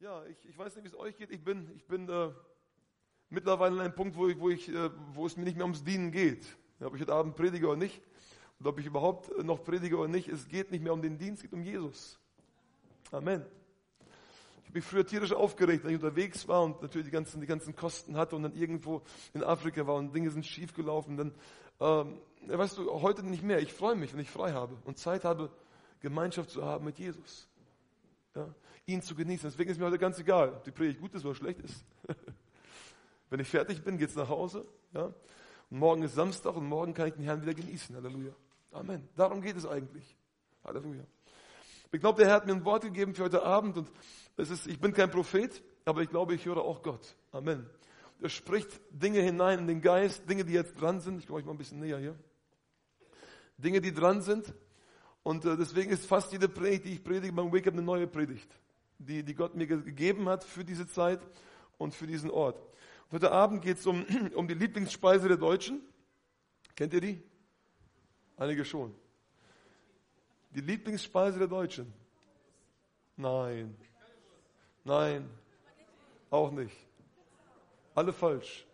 Ja, ich, ich weiß nicht, wie es euch geht. Ich bin, ich bin äh, mittlerweile an einem Punkt, wo, ich, wo, ich, äh, wo es mir nicht mehr ums Dienen geht. Ob ich heute Abend predige oder nicht, und ob ich überhaupt noch predige oder nicht, es geht nicht mehr um den Dienst, es geht um Jesus. Amen. Ich habe mich früher tierisch aufgeregt, wenn ich unterwegs war und natürlich die ganzen, die ganzen Kosten hatte und dann irgendwo in Afrika war und Dinge sind schief gelaufen. Dann, ähm, weißt du, heute nicht mehr. Ich freue mich, wenn ich frei habe und Zeit habe, Gemeinschaft zu haben mit Jesus. Ja, ihn zu genießen. Deswegen ist mir heute ganz egal, ob die Predigt gut ist oder schlecht ist. Wenn ich fertig bin, geht's nach Hause. Ja? Und morgen ist Samstag und morgen kann ich den Herrn wieder genießen. Halleluja. Amen. Darum geht es eigentlich. Halleluja. Ich glaube, der Herr hat mir ein Wort gegeben für heute Abend und es ist, ich bin kein Prophet, aber ich glaube, ich höre auch Gott. Amen. Er spricht Dinge hinein in den Geist, Dinge, die jetzt dran sind. Ich komme euch mal ein bisschen näher hier. Dinge, die dran sind. Und äh, deswegen ist fast jede Predigt, die ich predige beim Wake Up, eine neue Predigt die, die Gott mir gegeben hat für diese Zeit und für diesen Ort. heute Abend geht es um, um die Lieblingsspeise der Deutschen. Kennt ihr die? Einige schon. Die Lieblingsspeise der Deutschen? Nein. Nein. Auch nicht. Alle falsch.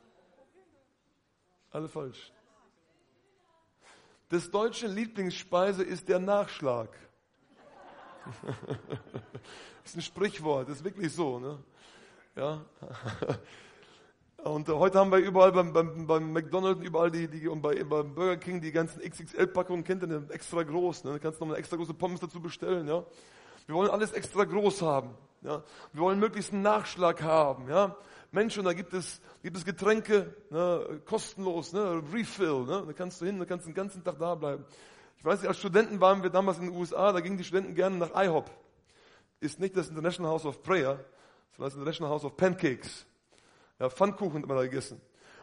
Alle falsch. Des Deutschen Lieblingsspeise ist der Nachschlag. Das ist ein Sprichwort, das ist wirklich so. Ne? Ja. Und heute haben wir überall beim, beim, beim McDonald's, überall die, die und bei, beim Burger King die ganzen XXL-Packungen, kennt ihr, extra groß. Ne? Da kannst du noch eine extra große Pommes dazu bestellen. Ja? Wir wollen alles extra groß haben. Ja? Wir wollen möglichst einen Nachschlag haben. Ja? Mensch, und da gibt es, gibt es Getränke, ne? kostenlos, ne? Refill. Ne? Da kannst du hin, da kannst du den ganzen Tag da bleiben. Ich weiß nicht, als Studenten waren wir damals in den USA, da gingen die Studenten gerne nach IHOP ist nicht das International House of Prayer, sondern das International House of Pancakes. Ja, Pfannkuchen hat man da gegessen.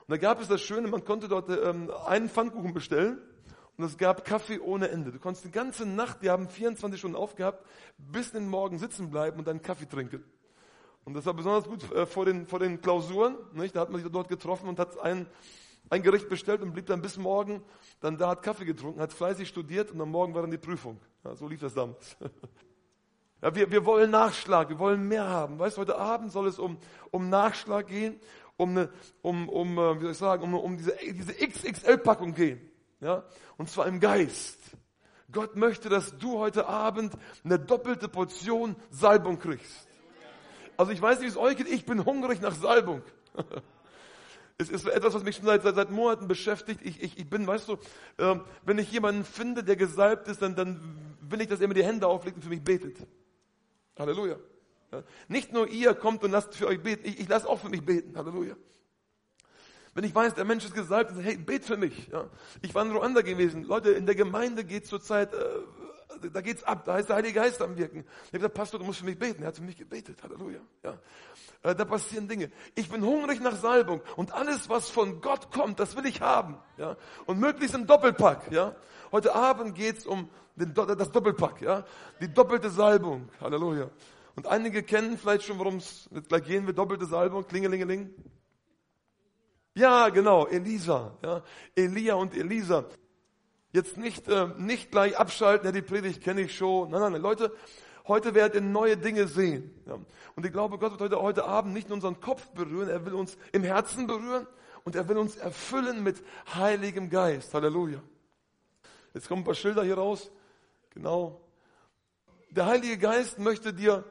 Und da gab es das Schöne, man konnte dort ähm, einen Pfannkuchen bestellen und es gab Kaffee ohne Ende. Du konntest die ganze Nacht, die haben 24 Stunden aufgehabt, bis in den Morgen sitzen bleiben und dann Kaffee trinken. Und das war besonders gut äh, vor, den, vor den Klausuren. Nicht? Da hat man sich dort getroffen und hat ein, ein Gericht bestellt und blieb dann bis morgen dann da, hat Kaffee getrunken, hat fleißig studiert und am Morgen war dann die Prüfung. Ja, so lief das damals. Ja, wir, wir wollen Nachschlag, wir wollen mehr haben. Weißt heute Abend soll es um, um Nachschlag gehen, um, eine, um, um äh, wie soll ich sagen, um, um diese, diese XXL-Packung gehen. Ja? Und zwar im Geist. Gott möchte, dass du heute Abend eine doppelte Portion Salbung kriegst. Also ich weiß nicht, wie es euch geht, ich bin hungrig nach Salbung. Es ist etwas, was mich schon seit, seit, seit Monaten beschäftigt. Ich, ich, ich bin, weißt du, äh, wenn ich jemanden finde, der gesalbt ist, dann, dann will ich, dass er mir die Hände auflegt und für mich betet. Halleluja. Ja. Nicht nur ihr kommt und lasst für euch beten, ich, ich lasse auch für mich beten. Halleluja. Wenn ich weiß, der Mensch ist gesalbt, hey, bet für mich. Ja. Ich war in Ruanda gewesen. Leute, in der Gemeinde geht zurzeit, äh, da geht's ab, da heißt der Heilige Geist am Wirken. Ich habe gesagt, Pastor, du musst für mich beten. Er hat für mich gebetet. Halleluja. Ja. Äh, da passieren Dinge. Ich bin hungrig nach Salbung und alles, was von Gott kommt, das will ich haben. Ja. Und möglichst im Doppelpack. Ja. Heute Abend geht's um den, das Doppelpack, ja, die doppelte Salbung. Halleluja. Und einige kennen vielleicht schon, worum es gleich gehen wird, doppelte Salbung, klingelingeling. Ja, genau, Elisa, ja, Elia und Elisa. Jetzt nicht, äh, nicht gleich abschalten, ja, die Predigt kenne ich schon. Nein, nein, nein, Leute, heute werdet ihr neue Dinge sehen. Ja. Und ich glaube, Gott wird heute, heute Abend nicht nur unseren Kopf berühren, er will uns im Herzen berühren und er will uns erfüllen mit Heiligem Geist. Halleluja. Jetzt kommen ein paar Schilder hier raus. Genau. Der Heilige Geist möchte dir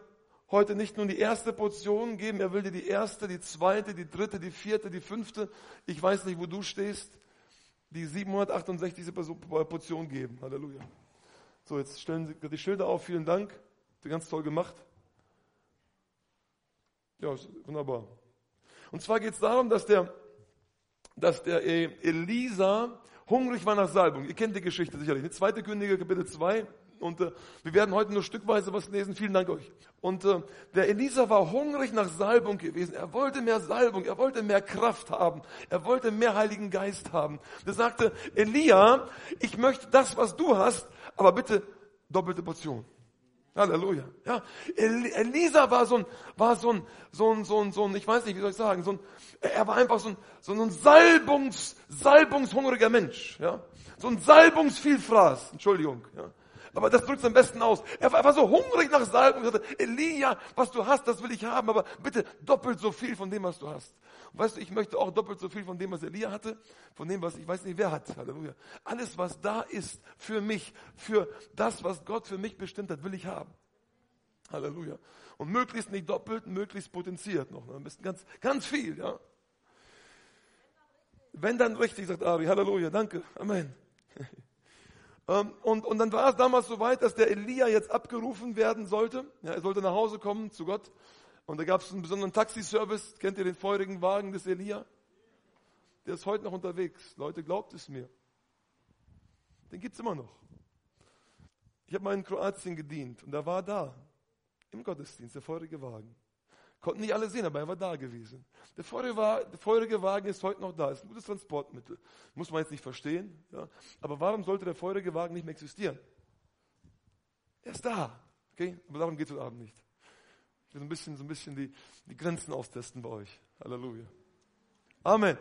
heute nicht nur die erste Portion geben, er will dir die erste, die zweite, die dritte, die vierte, die fünfte, ich weiß nicht, wo du stehst, die 768. Portion geben. Halleluja. So, jetzt stellen Sie die Schilder auf. Vielen Dank. Ganz toll gemacht. Ja, wunderbar. Und zwar geht es darum, dass der, dass der Elisa hungrig war nach Salbung. Ihr kennt die Geschichte sicherlich. Die zweite Könige, Kapitel 2. Und äh, wir werden heute nur stückweise was lesen. Vielen Dank euch. Und äh, der Elisa war hungrig nach Salbung gewesen. Er wollte mehr Salbung, er wollte mehr Kraft haben, er wollte mehr Heiligen Geist haben. Er sagte, Elia, ich möchte das, was du hast, aber bitte doppelte Portion. Halleluja. Ja, Elisa war so ein, war so ein, so ein, so ein, so ein, ich weiß nicht, wie soll ich sagen, so ein, er war einfach so ein, so ein Salbungs, salbungshungriger Mensch, ja. So ein Salbungsvielfraß, Entschuldigung, ja. Aber das drückt es am besten aus. Er war, er war so hungrig nach Salbung und sagte, Elia, was du hast, das will ich haben, aber bitte doppelt so viel von dem, was du hast. Und weißt du, ich möchte auch doppelt so viel von dem, was Elia hatte, von dem, was ich weiß nicht, wer hat. Halleluja. Alles, was da ist für mich, für das, was Gott für mich bestimmt hat, will ich haben. Halleluja. Und möglichst nicht doppelt, möglichst potenziert noch. Ein bisschen ganz, ganz viel, ja. Wenn dann richtig, sagt Ari. Halleluja. Danke. Amen. Ähm, und, und dann war es damals so weit, dass der Elia jetzt abgerufen werden sollte. Ja, er sollte nach Hause kommen zu Gott. Und da gab es einen besonderen Taxiservice. Kennt ihr den feurigen Wagen des Elia? Der ist heute noch unterwegs. Leute, glaubt es mir. Den gibt es immer noch. Ich habe mal in Kroatien gedient und da war da im Gottesdienst der feurige Wagen. Konnten nicht alle sehen, aber er war da gewesen. Der feurige, Wagen ist heute noch da, ist ein gutes Transportmittel. Muss man jetzt nicht verstehen. Ja? Aber warum sollte der feurige Wagen nicht mehr existieren? Er ist da. Okay? Aber darum geht es heute Abend nicht. Ich will so ein bisschen, so ein bisschen die, die Grenzen austesten bei euch. Halleluja. Amen.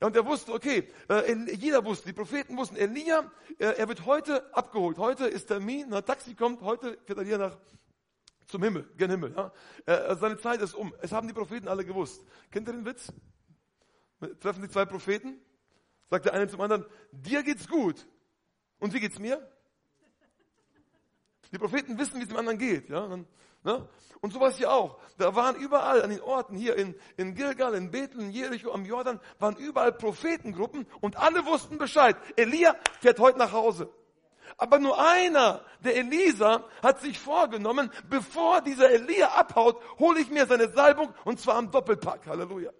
Ja, und er wusste, okay, äh, jeder wusste, die Propheten wussten, Elia, äh, er wird heute abgeholt. Heute ist Termin, ein Taxi kommt, heute fährt er hier nach zum Himmel, gen Himmel. Ja? Äh, seine Zeit ist um. Es haben die Propheten alle gewusst. Kennt ihr den Witz? Treffen die zwei Propheten? Sagt der eine zum anderen, dir geht's gut. Und wie geht's mir? Die Propheten wissen, wie es dem anderen geht. Ja? Und, ne? und sowas hier auch. Da waren überall an den Orten, hier in, in Gilgal, in Bethel, in Jericho, am Jordan, waren überall Prophetengruppen und alle wussten Bescheid. Elia fährt heute nach Hause. Aber nur einer, der Elisa, hat sich vorgenommen, bevor dieser Elia abhaut, hole ich mir seine Salbung und zwar am Doppelpack. Halleluja.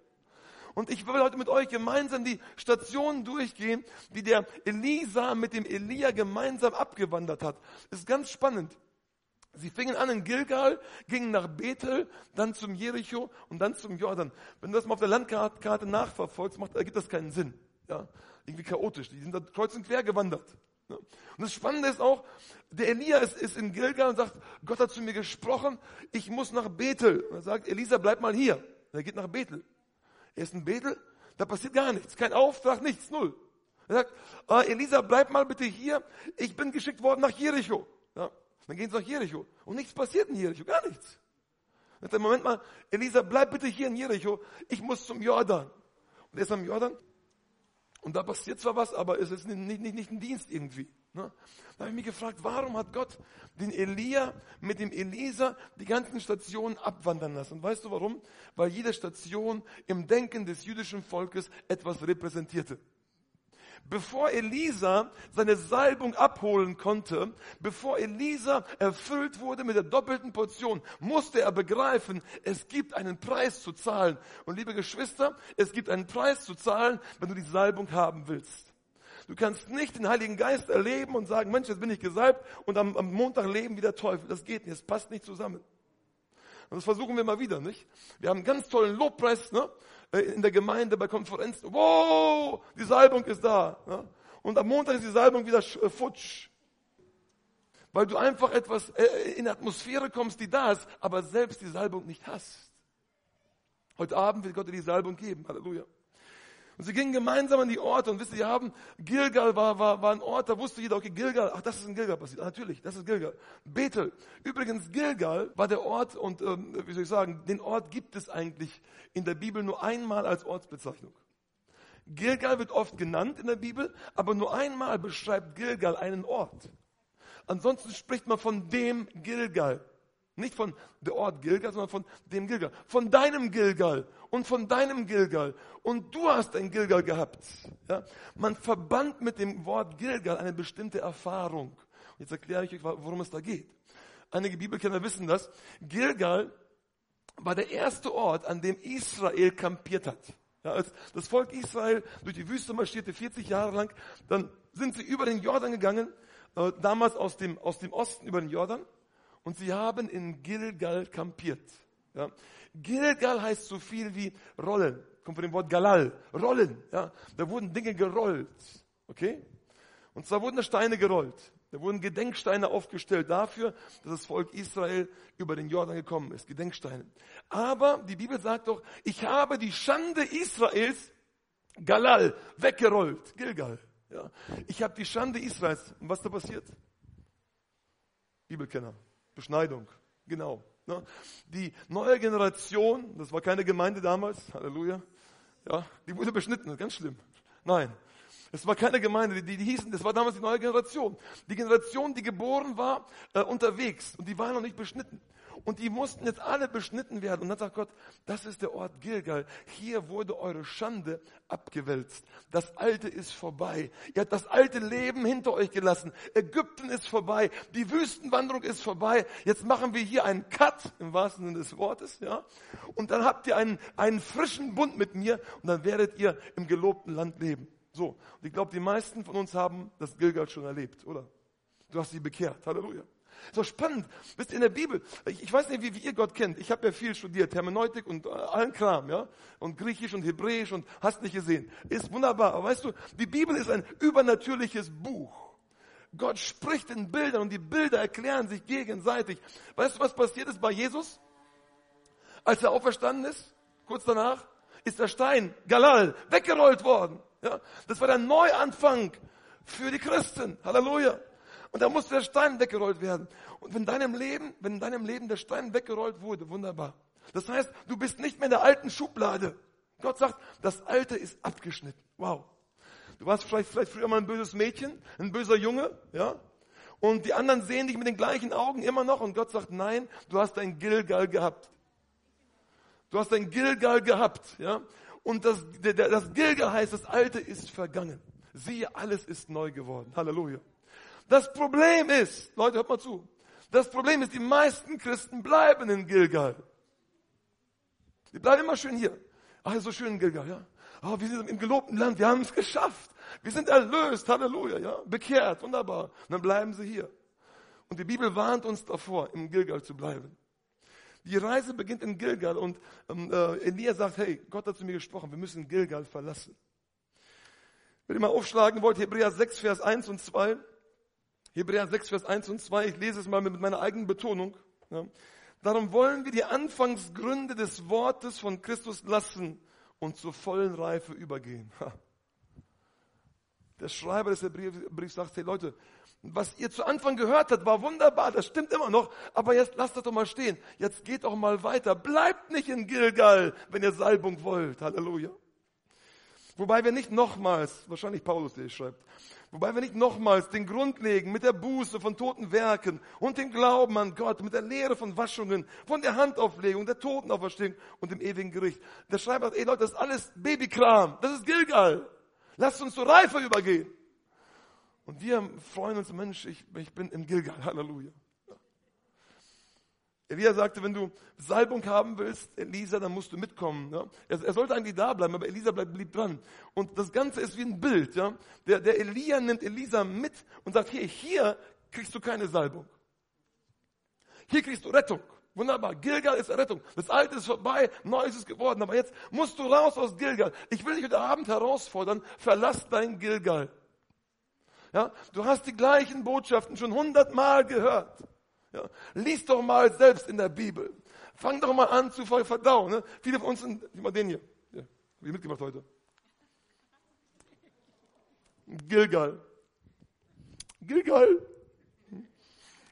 Und ich will heute mit euch gemeinsam die Stationen durchgehen, die der Elisa mit dem Elia gemeinsam abgewandert hat. Ist ganz spannend. Sie fingen an in Gilgal, gingen nach Bethel, dann zum Jericho und dann zum Jordan. Wenn du das mal auf der Landkarte nachverfolgst, macht, ergibt das keinen Sinn. Ja? Irgendwie chaotisch. Die sind da kreuz und quer gewandert. Und das Spannende ist auch, der Elia ist, ist in Gilgal und sagt, Gott hat zu mir gesprochen, ich muss nach Bethel. Und er sagt, Elisa, bleib mal hier. Und er geht nach Bethel. Er ist in Bethel, da passiert gar nichts, kein Auftrag, nichts, null. Er sagt, äh, Elisa, bleib mal bitte hier, ich bin geschickt worden nach Jericho. Ja, dann gehen sie nach Jericho und nichts passiert in Jericho, gar nichts. Er sagt, Moment mal, Elisa, bleib bitte hier in Jericho, ich muss zum Jordan. Und er ist am Jordan und da passiert zwar was, aber es ist nicht, nicht, nicht ein Dienst irgendwie. Ne? Da habe ich mich gefragt, warum hat Gott den Elia mit dem Elisa die ganzen Stationen abwandern lassen? Und weißt du warum? Weil jede Station im Denken des jüdischen Volkes etwas repräsentierte. Bevor Elisa seine Salbung abholen konnte, bevor Elisa erfüllt wurde mit der doppelten Portion, musste er begreifen, es gibt einen Preis zu zahlen. Und liebe Geschwister, es gibt einen Preis zu zahlen, wenn du die Salbung haben willst. Du kannst nicht den Heiligen Geist erleben und sagen, Mensch, jetzt bin ich gesalbt und am, am Montag leben wie der Teufel. Das geht nicht, es passt nicht zusammen. Und das versuchen wir mal wieder, nicht? Wir haben einen ganz tollen Lobpreis, ne? Äh, in der Gemeinde bei Konferenzen. Wow, die Salbung ist da. Ne? Und am Montag ist die Salbung wieder äh, futsch. Weil du einfach etwas äh, in Atmosphäre kommst, die da ist, aber selbst die Salbung nicht hast. Heute Abend wird Gott dir die Salbung geben. Halleluja. Und sie gingen gemeinsam an die Orte und wisst ihr, haben, Gilgal war, war, war ein Ort, da wusste jeder, okay, Gilgal, ach, das ist in Gilgal passiert. Ah, natürlich, das ist Gilgal. Bethel. Übrigens, Gilgal war der Ort und, ähm, wie soll ich sagen, den Ort gibt es eigentlich in der Bibel nur einmal als Ortsbezeichnung. Gilgal wird oft genannt in der Bibel, aber nur einmal beschreibt Gilgal einen Ort. Ansonsten spricht man von dem Gilgal. Nicht von der Ort Gilgal, sondern von dem Gilgal. Von deinem Gilgal und von deinem Gilgal. Und du hast ein Gilgal gehabt. Ja? Man verband mit dem Wort Gilgal eine bestimmte Erfahrung. Und jetzt erkläre ich euch, worum es da geht. Einige Bibelkenner wissen das. Gilgal war der erste Ort, an dem Israel kampiert hat. Ja, als das Volk Israel durch die Wüste marschierte, 40 Jahre lang, dann sind sie über den Jordan gegangen, äh, damals aus dem, aus dem Osten über den Jordan und sie haben in Gilgal kampiert. Ja. Gilgal heißt so viel wie rollen. Kommt von dem Wort Galal. Rollen. Ja. Da wurden Dinge gerollt. Okay? Und zwar wurden da Steine gerollt. Da wurden Gedenksteine aufgestellt dafür, dass das Volk Israel über den Jordan gekommen ist. Gedenksteine. Aber die Bibel sagt doch, ich habe die Schande Israels, Galal, weggerollt. Gilgal. Ja. Ich habe die Schande Israels. Und was da passiert? Bibelkenner. Beschneidung, genau. Ne? Die neue Generation, das war keine Gemeinde damals, Halleluja, ja, die wurde beschnitten, ganz schlimm. Nein, es war keine Gemeinde, die, die hießen, das war damals die neue Generation. Die Generation, die geboren war, äh, unterwegs und die war noch nicht beschnitten. Und die mussten jetzt alle beschnitten werden. Und dann sagt Gott, das ist der Ort Gilgal. Hier wurde eure Schande abgewälzt. Das Alte ist vorbei. Ihr habt das alte Leben hinter euch gelassen. Ägypten ist vorbei. Die Wüstenwanderung ist vorbei. Jetzt machen wir hier einen Cut, im wahrsten Sinne des Wortes, ja. Und dann habt ihr einen, einen frischen Bund mit mir und dann werdet ihr im gelobten Land leben. So. Und ich glaube, die meisten von uns haben das Gilgal schon erlebt, oder? Du hast sie bekehrt. Halleluja. So spannend. Wisst ihr, in der Bibel, ich, weiß nicht, wie, wie, ihr Gott kennt. Ich habe ja viel studiert, Hermeneutik und äh, allen Kram, ja. Und Griechisch und Hebräisch und hast nicht gesehen. Ist wunderbar. Aber weißt du, die Bibel ist ein übernatürliches Buch. Gott spricht in Bildern und die Bilder erklären sich gegenseitig. Weißt du, was passiert ist bei Jesus? Als er auferstanden ist, kurz danach, ist der Stein, Galal, weggerollt worden. Ja, das war der Neuanfang für die Christen. Halleluja. Und da musste der Stein weggerollt werden. Und wenn in deinem Leben, wenn in deinem Leben der Stein weggerollt wurde, wunderbar. Das heißt, du bist nicht mehr in der alten Schublade. Gott sagt, das Alte ist abgeschnitten. Wow. Du warst vielleicht, vielleicht früher mal ein böses Mädchen, ein böser Junge, ja? Und die anderen sehen dich mit den gleichen Augen immer noch und Gott sagt, nein, du hast ein Gilgal gehabt. Du hast ein Gilgal gehabt, ja? Und das, das Gilgal heißt, das Alte ist vergangen. Siehe, alles ist neu geworden. Halleluja. Das Problem ist, Leute, hört mal zu. Das Problem ist, die meisten Christen bleiben in Gilgal. Die bleiben immer schön hier. Ach, so schön in Gilgal, ja. Oh, wir sind im gelobten Land, wir haben es geschafft. Wir sind erlöst, Halleluja, ja. Bekehrt, wunderbar. Und dann bleiben sie hier. Und die Bibel warnt uns davor, im Gilgal zu bleiben. Die Reise beginnt in Gilgal und ähm, äh, Elia sagt, hey, Gott hat zu mir gesprochen, wir müssen Gilgal verlassen. Wenn ihr mal aufschlagen wollt, Hebräer 6, Vers 1 und 2. Hebräer 6, Vers 1 und 2, ich lese es mal mit meiner eigenen Betonung. Ja. Darum wollen wir die Anfangsgründe des Wortes von Christus lassen und zur vollen Reife übergehen. Der Schreiber des Hebräerbriefs sagt, hey Leute, was ihr zu Anfang gehört habt, war wunderbar, das stimmt immer noch, aber jetzt lasst das doch mal stehen. Jetzt geht doch mal weiter. Bleibt nicht in Gilgal, wenn ihr Salbung wollt. Halleluja. Wobei wir nicht nochmals, wahrscheinlich Paulus, der schreibt, wobei wir nicht nochmals den Grund legen mit der Buße von toten Werken und dem Glauben an Gott, mit der Lehre von Waschungen, von der Handauflegung, der Totenauferstehung und dem ewigen Gericht. Der Schreiber sagt, ey Leute, das ist alles Babykram, das ist Gilgal. Lasst uns zur Reife übergehen. Und wir freuen uns, Mensch, ich, ich bin im Gilgal, Halleluja. Elia sagte, wenn du Salbung haben willst, Elisa, dann musst du mitkommen. Ja? Er, er, sollte eigentlich da bleiben, aber Elisa bleibt, blieb dran. Und das Ganze ist wie ein Bild. Ja? Der, der Elia nimmt Elisa mit und sagt, hier, hier kriegst du keine Salbung. Hier kriegst du Rettung. Wunderbar. Gilgal ist Rettung. Das Alte ist vorbei, Neues ist geworden. Aber jetzt musst du raus aus Gilgal. Ich will dich heute Abend herausfordern, verlass dein Gilgal. Ja? Du hast die gleichen Botschaften schon hundertmal gehört. Ja, lies doch mal selbst in der Bibel. Fang doch mal an zu verdauen. Ne? Viele von uns sind, wie mal den hier. Ja, hab ich mitgemacht heute. Gilgal. Gilgal.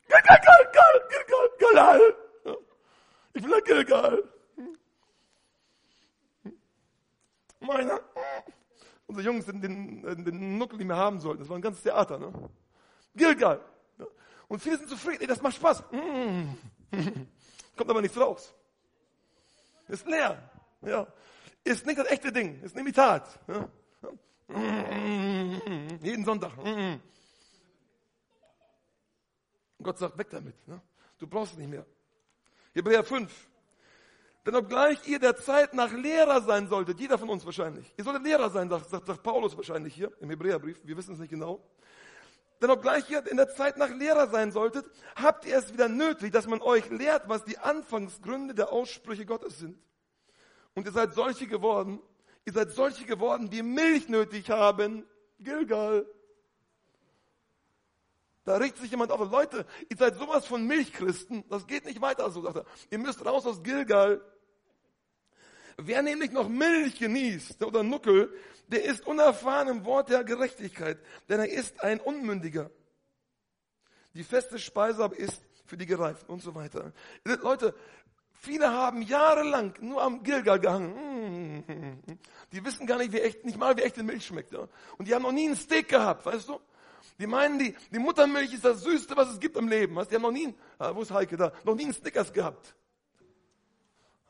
Gilgal, Gilgal, Gilgal, Gilgal. Ja. Ich will ein Gilgal. Meine, unsere Jungs sind den, den Nuckel, den wir haben sollten. Das war ein ganzes Theater. Ne? Gilgal. Und viele sind zufrieden, das macht Spaß. Mm. Kommt aber nichts raus. Ist leer. Ja. Ist nicht das echte Ding, ist ein Imitat. Ja. Jeden Sonntag. Gott sagt, weg damit. Du brauchst es nicht mehr. Hebräer 5. Denn obgleich ihr der Zeit nach Lehrer sein solltet, jeder von uns wahrscheinlich, ihr solltet Lehrer sein, sagt, sagt, sagt Paulus wahrscheinlich hier im Hebräerbrief, wir wissen es nicht genau, denn obgleich ihr in der Zeit nach Lehrer sein solltet, habt ihr es wieder nötig, dass man euch lehrt, was die Anfangsgründe der Aussprüche Gottes sind. Und ihr seid solche geworden, ihr seid solche geworden, die Milch nötig haben. Gilgal. Da regt sich jemand auf. Leute, ihr seid sowas von Milchchristen. Das geht nicht weiter so, sagt er. Ihr müsst raus aus Gilgal. Wer nämlich noch Milch genießt oder Nuckel, der ist unerfahren im Wort der Gerechtigkeit, denn er ist ein Unmündiger. Die feste Speise aber ist, für die Gereiften und so weiter. Leute, viele haben jahrelang nur am Gilgal gehangen. Die wissen gar nicht, wie echt, nicht mal wie echte Milch schmeckt. Und die haben noch nie einen Steak gehabt, weißt du? Die meinen, die, die Muttermilch ist das Süßeste, was es gibt im Leben. Die haben noch nie, ah, wo ist Heike da? Noch nie einen Snickers gehabt.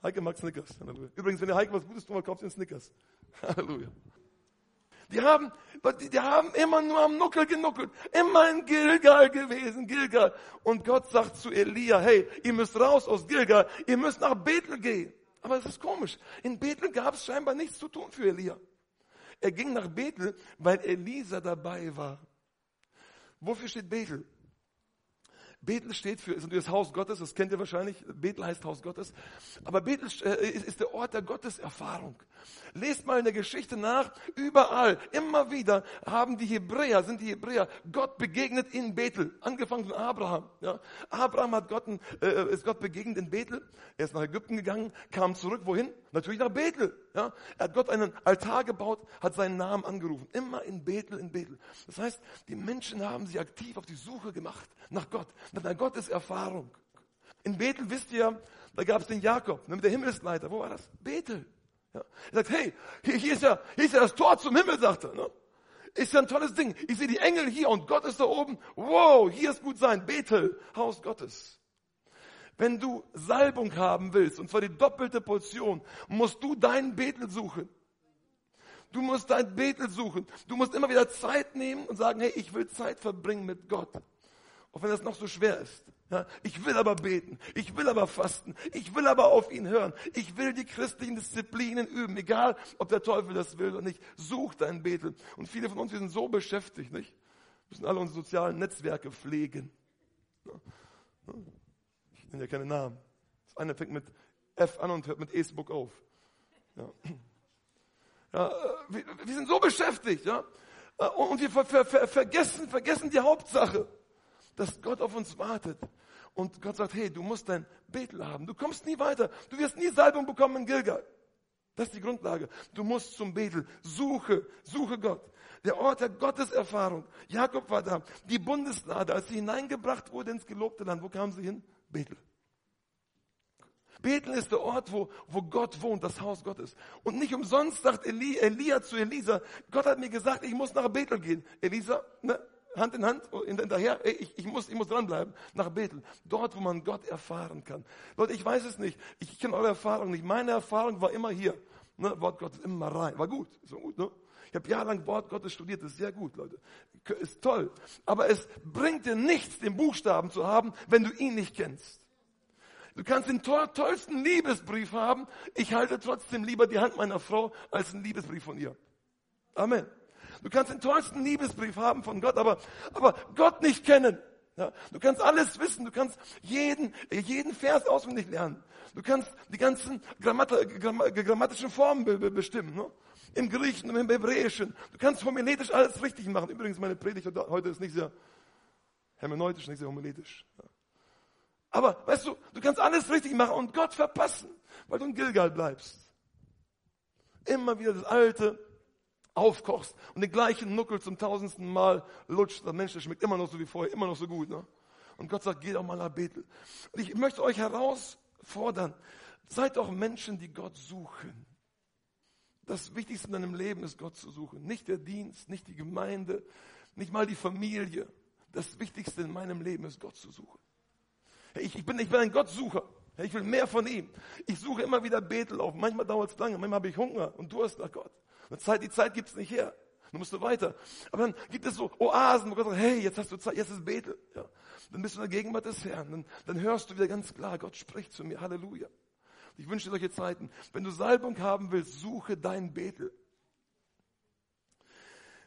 Heike mag Snickers. Halleluja. Übrigens, wenn ihr Heike was Gutes tun wollt, kauft ihr Snickers. Halleluja. Die haben, die haben immer nur am Nuckel genuckelt. Immer in Gilgal gewesen, Gilgal. Und Gott sagt zu Elia, hey, ihr müsst raus aus Gilgal, ihr müsst nach Bethel gehen. Aber es ist komisch. In Bethel gab es scheinbar nichts zu tun für Elia. Er ging nach Bethel, weil Elisa dabei war. Wofür steht Bethel? Bethel steht für, ist das Haus Gottes, das kennt ihr wahrscheinlich. Bethel heißt Haus Gottes. Aber Bethel äh, ist der Ort der Gotteserfahrung. Lest mal in der Geschichte nach, überall, immer wieder haben die Hebräer, sind die Hebräer, Gott begegnet in Bethel. Angefangen von Abraham. Ja. Abraham hat Gott, äh, ist Gott begegnet in Bethel. Er ist nach Ägypten gegangen, kam zurück, wohin? Natürlich nach Bethel. Ja. Er hat Gott einen Altar gebaut, hat seinen Namen angerufen. Immer in Bethel, in Bethel. Das heißt, die Menschen haben sich aktiv auf die Suche gemacht nach Gott mit einer Gotteserfahrung. In Bethel wisst ihr, da gab es den Jakob ne, mit der Himmelsleiter. Wo war das? Bethel. Ja. Er sagt, hey, hier, hier, ist ja, hier ist ja das Tor zum Himmel, sagt er. Ne? Ist ja ein tolles Ding. Ich sehe die Engel hier und Gott ist da oben. Wow, hier ist gut sein. Bethel, Haus Gottes. Wenn du Salbung haben willst, und zwar die doppelte Portion, musst du deinen Bethel suchen. Du musst dein Bethel suchen. Du musst immer wieder Zeit nehmen und sagen, hey, ich will Zeit verbringen mit Gott. Auch wenn das noch so schwer ist. Ja, ich will aber beten, ich will aber fasten, ich will aber auf ihn hören, ich will die christlichen Disziplinen üben, egal ob der Teufel das will oder nicht. Such dein Beten. Und viele von uns, wir sind so beschäftigt, nicht? Wir müssen alle unsere sozialen Netzwerke pflegen. Nenne ja keine Namen. Das eine fängt mit F an und hört mit Facebook auf. Ja. Ja, wir, wir, sind so beschäftigt, ja. Und wir ver, ver, ver, vergessen, vergessen die Hauptsache dass Gott auf uns wartet. Und Gott sagt, hey, du musst dein Bethel haben. Du kommst nie weiter. Du wirst nie Salbung bekommen in Gilgal. Das ist die Grundlage. Du musst zum Bethel. Suche, suche Gott. Der Ort der Gotteserfahrung. Jakob war da. Die Bundeslade, als sie hineingebracht wurde ins gelobte Land, wo kamen sie hin? Bethel. Bethel ist der Ort, wo, wo Gott wohnt, das Haus Gottes. Und nicht umsonst sagt Eli, Elia zu Elisa, Gott hat mir gesagt, ich muss nach Bethel gehen. Elisa, ne, Hand in Hand, hinterher, ich, ich, muss, ich muss dranbleiben, nach Bethel. Dort, wo man Gott erfahren kann. Leute, ich weiß es nicht. Ich, ich kenne eure Erfahrung nicht. Meine Erfahrung war immer hier. Ne, Wort Gottes immer rein. War gut. Ist gut, ne? Ich habe jahrelang Wort Gottes studiert. Das ist sehr gut, Leute. Ist toll. Aber es bringt dir nichts, den Buchstaben zu haben, wenn du ihn nicht kennst. Du kannst den tollsten Liebesbrief haben. Ich halte trotzdem lieber die Hand meiner Frau als einen Liebesbrief von ihr. Amen. Du kannst den tollsten Liebesbrief haben von Gott, aber, aber Gott nicht kennen. Ja, du kannst alles wissen, du kannst jeden, jeden Vers auswendig lernen. Du kannst die ganzen Grammat grammatischen Formen be bestimmen. Ne? Im Griechen, im Hebräischen. Du kannst homiletisch alles richtig machen. Übrigens, meine Predigt heute ist nicht sehr hermeneutisch, nicht sehr homiletisch. Ja. Aber, weißt du, du kannst alles richtig machen und Gott verpassen, weil du in Gilgal bleibst. Immer wieder das Alte, aufkochst und den gleichen Nuckel zum tausendsten Mal lutscht, der Mensch, der schmeckt immer noch so wie vorher, immer noch so gut. Ne? Und Gott sagt, geh doch mal nach Bethel. Und ich möchte euch herausfordern, seid doch Menschen, die Gott suchen. Das Wichtigste in deinem Leben ist, Gott zu suchen. Nicht der Dienst, nicht die Gemeinde, nicht mal die Familie. Das Wichtigste in meinem Leben ist, Gott zu suchen. Ich, ich, bin, ich bin ein Gottsucher. Ich will mehr von ihm. Ich suche immer wieder Bethel auf. Manchmal dauert es lange, manchmal habe ich Hunger und Durst nach Gott. Zeit, die Zeit gibt es nicht her. Du musst du weiter. Aber dann gibt es so Oasen, wo Gott sagt, hey, jetzt hast du Zeit, jetzt ist Bethel. Ja. Dann bist du in der Gegenwart des Herrn. Dann, dann hörst du wieder ganz klar, Gott spricht zu mir. Halleluja. Ich wünsche dir solche Zeiten. Wenn du Salbung haben willst, suche dein Bethel.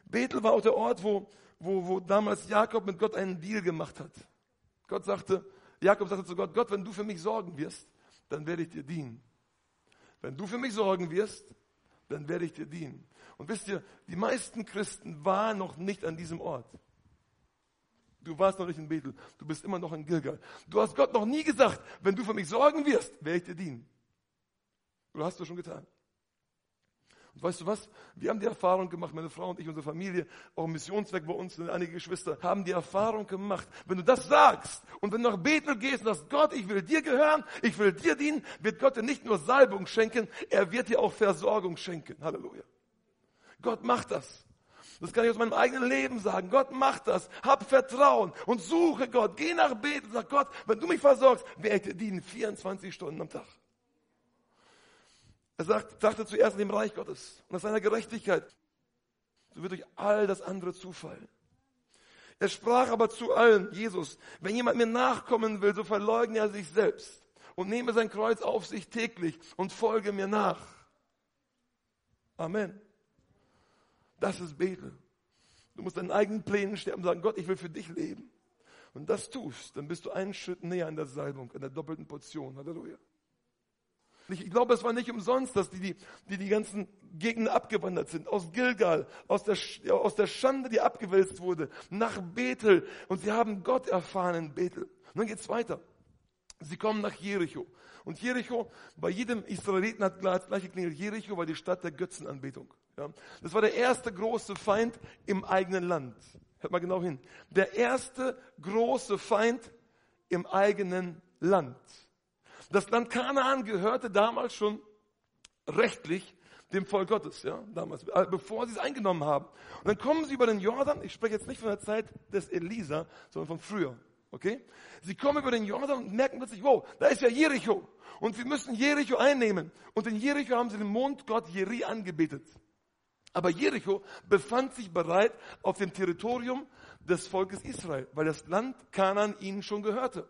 Bethel war auch der Ort, wo, wo, wo damals Jakob mit Gott einen Deal gemacht hat. Gott sagte, Jakob sagte zu Gott, Gott, wenn du für mich sorgen wirst, dann werde ich dir dienen. Wenn du für mich sorgen wirst, dann werde ich dir dienen. Und wisst ihr, die meisten Christen waren noch nicht an diesem Ort. Du warst noch nicht in Bethel, du bist immer noch in Gilgal. Du hast Gott noch nie gesagt, wenn du für mich sorgen wirst, werde ich dir dienen. Oder hast du schon getan? Und weißt du was? Wir haben die Erfahrung gemacht, meine Frau und ich, unsere Familie, auch im Missionswerk bei uns, einige Geschwister, haben die Erfahrung gemacht, wenn du das sagst und wenn du nach Bethel gehst und sagst, Gott, ich will dir gehören, ich will dir dienen, wird Gott dir nicht nur Salbung schenken, er wird dir auch Versorgung schenken. Halleluja. Gott macht das. Das kann ich aus meinem eigenen Leben sagen. Gott macht das. Hab Vertrauen und suche Gott. Geh nach Bethel und sag Gott, wenn du mich versorgst, werde ich dir dienen 24 Stunden am Tag. Er sagt, dachte zuerst in dem Reich Gottes und nach seiner Gerechtigkeit. So wird euch all das andere zufallen. Er sprach aber zu allen, Jesus, wenn jemand mir nachkommen will, so verleugne er sich selbst und nehme sein Kreuz auf sich täglich und folge mir nach. Amen. Das ist Bethel. Du musst deinen eigenen Plänen sterben und sagen, Gott, ich will für dich leben. Und das tust, dann bist du einen Schritt näher an der Salbung, an der doppelten Portion. Halleluja. Ich glaube, es war nicht umsonst, dass die, die, die, die ganzen Gegner abgewandert sind. Aus Gilgal, aus der, aus der Schande, die abgewälzt wurde, nach Bethel. Und sie haben Gott erfahren in Bethel. Und dann geht's weiter. Sie kommen nach Jericho. Und Jericho, bei jedem Israeliten hat das gleiche klingelt. Jericho war die Stadt der Götzenanbetung. Ja. Das war der erste große Feind im eigenen Land. Hört mal genau hin. Der erste große Feind im eigenen Land. Das Land Kanaan gehörte damals schon rechtlich dem Volk Gottes, ja, damals, äh, bevor sie es eingenommen haben. Und dann kommen sie über den Jordan, ich spreche jetzt nicht von der Zeit des Elisa, sondern von früher, okay? Sie kommen über den Jordan und merken plötzlich, wow, da ist ja Jericho. Und wir müssen Jericho einnehmen. Und in Jericho haben sie den Mondgott Jeri angebetet. Aber Jericho befand sich bereit auf dem Territorium des Volkes Israel, weil das Land Kanaan ihnen schon gehörte.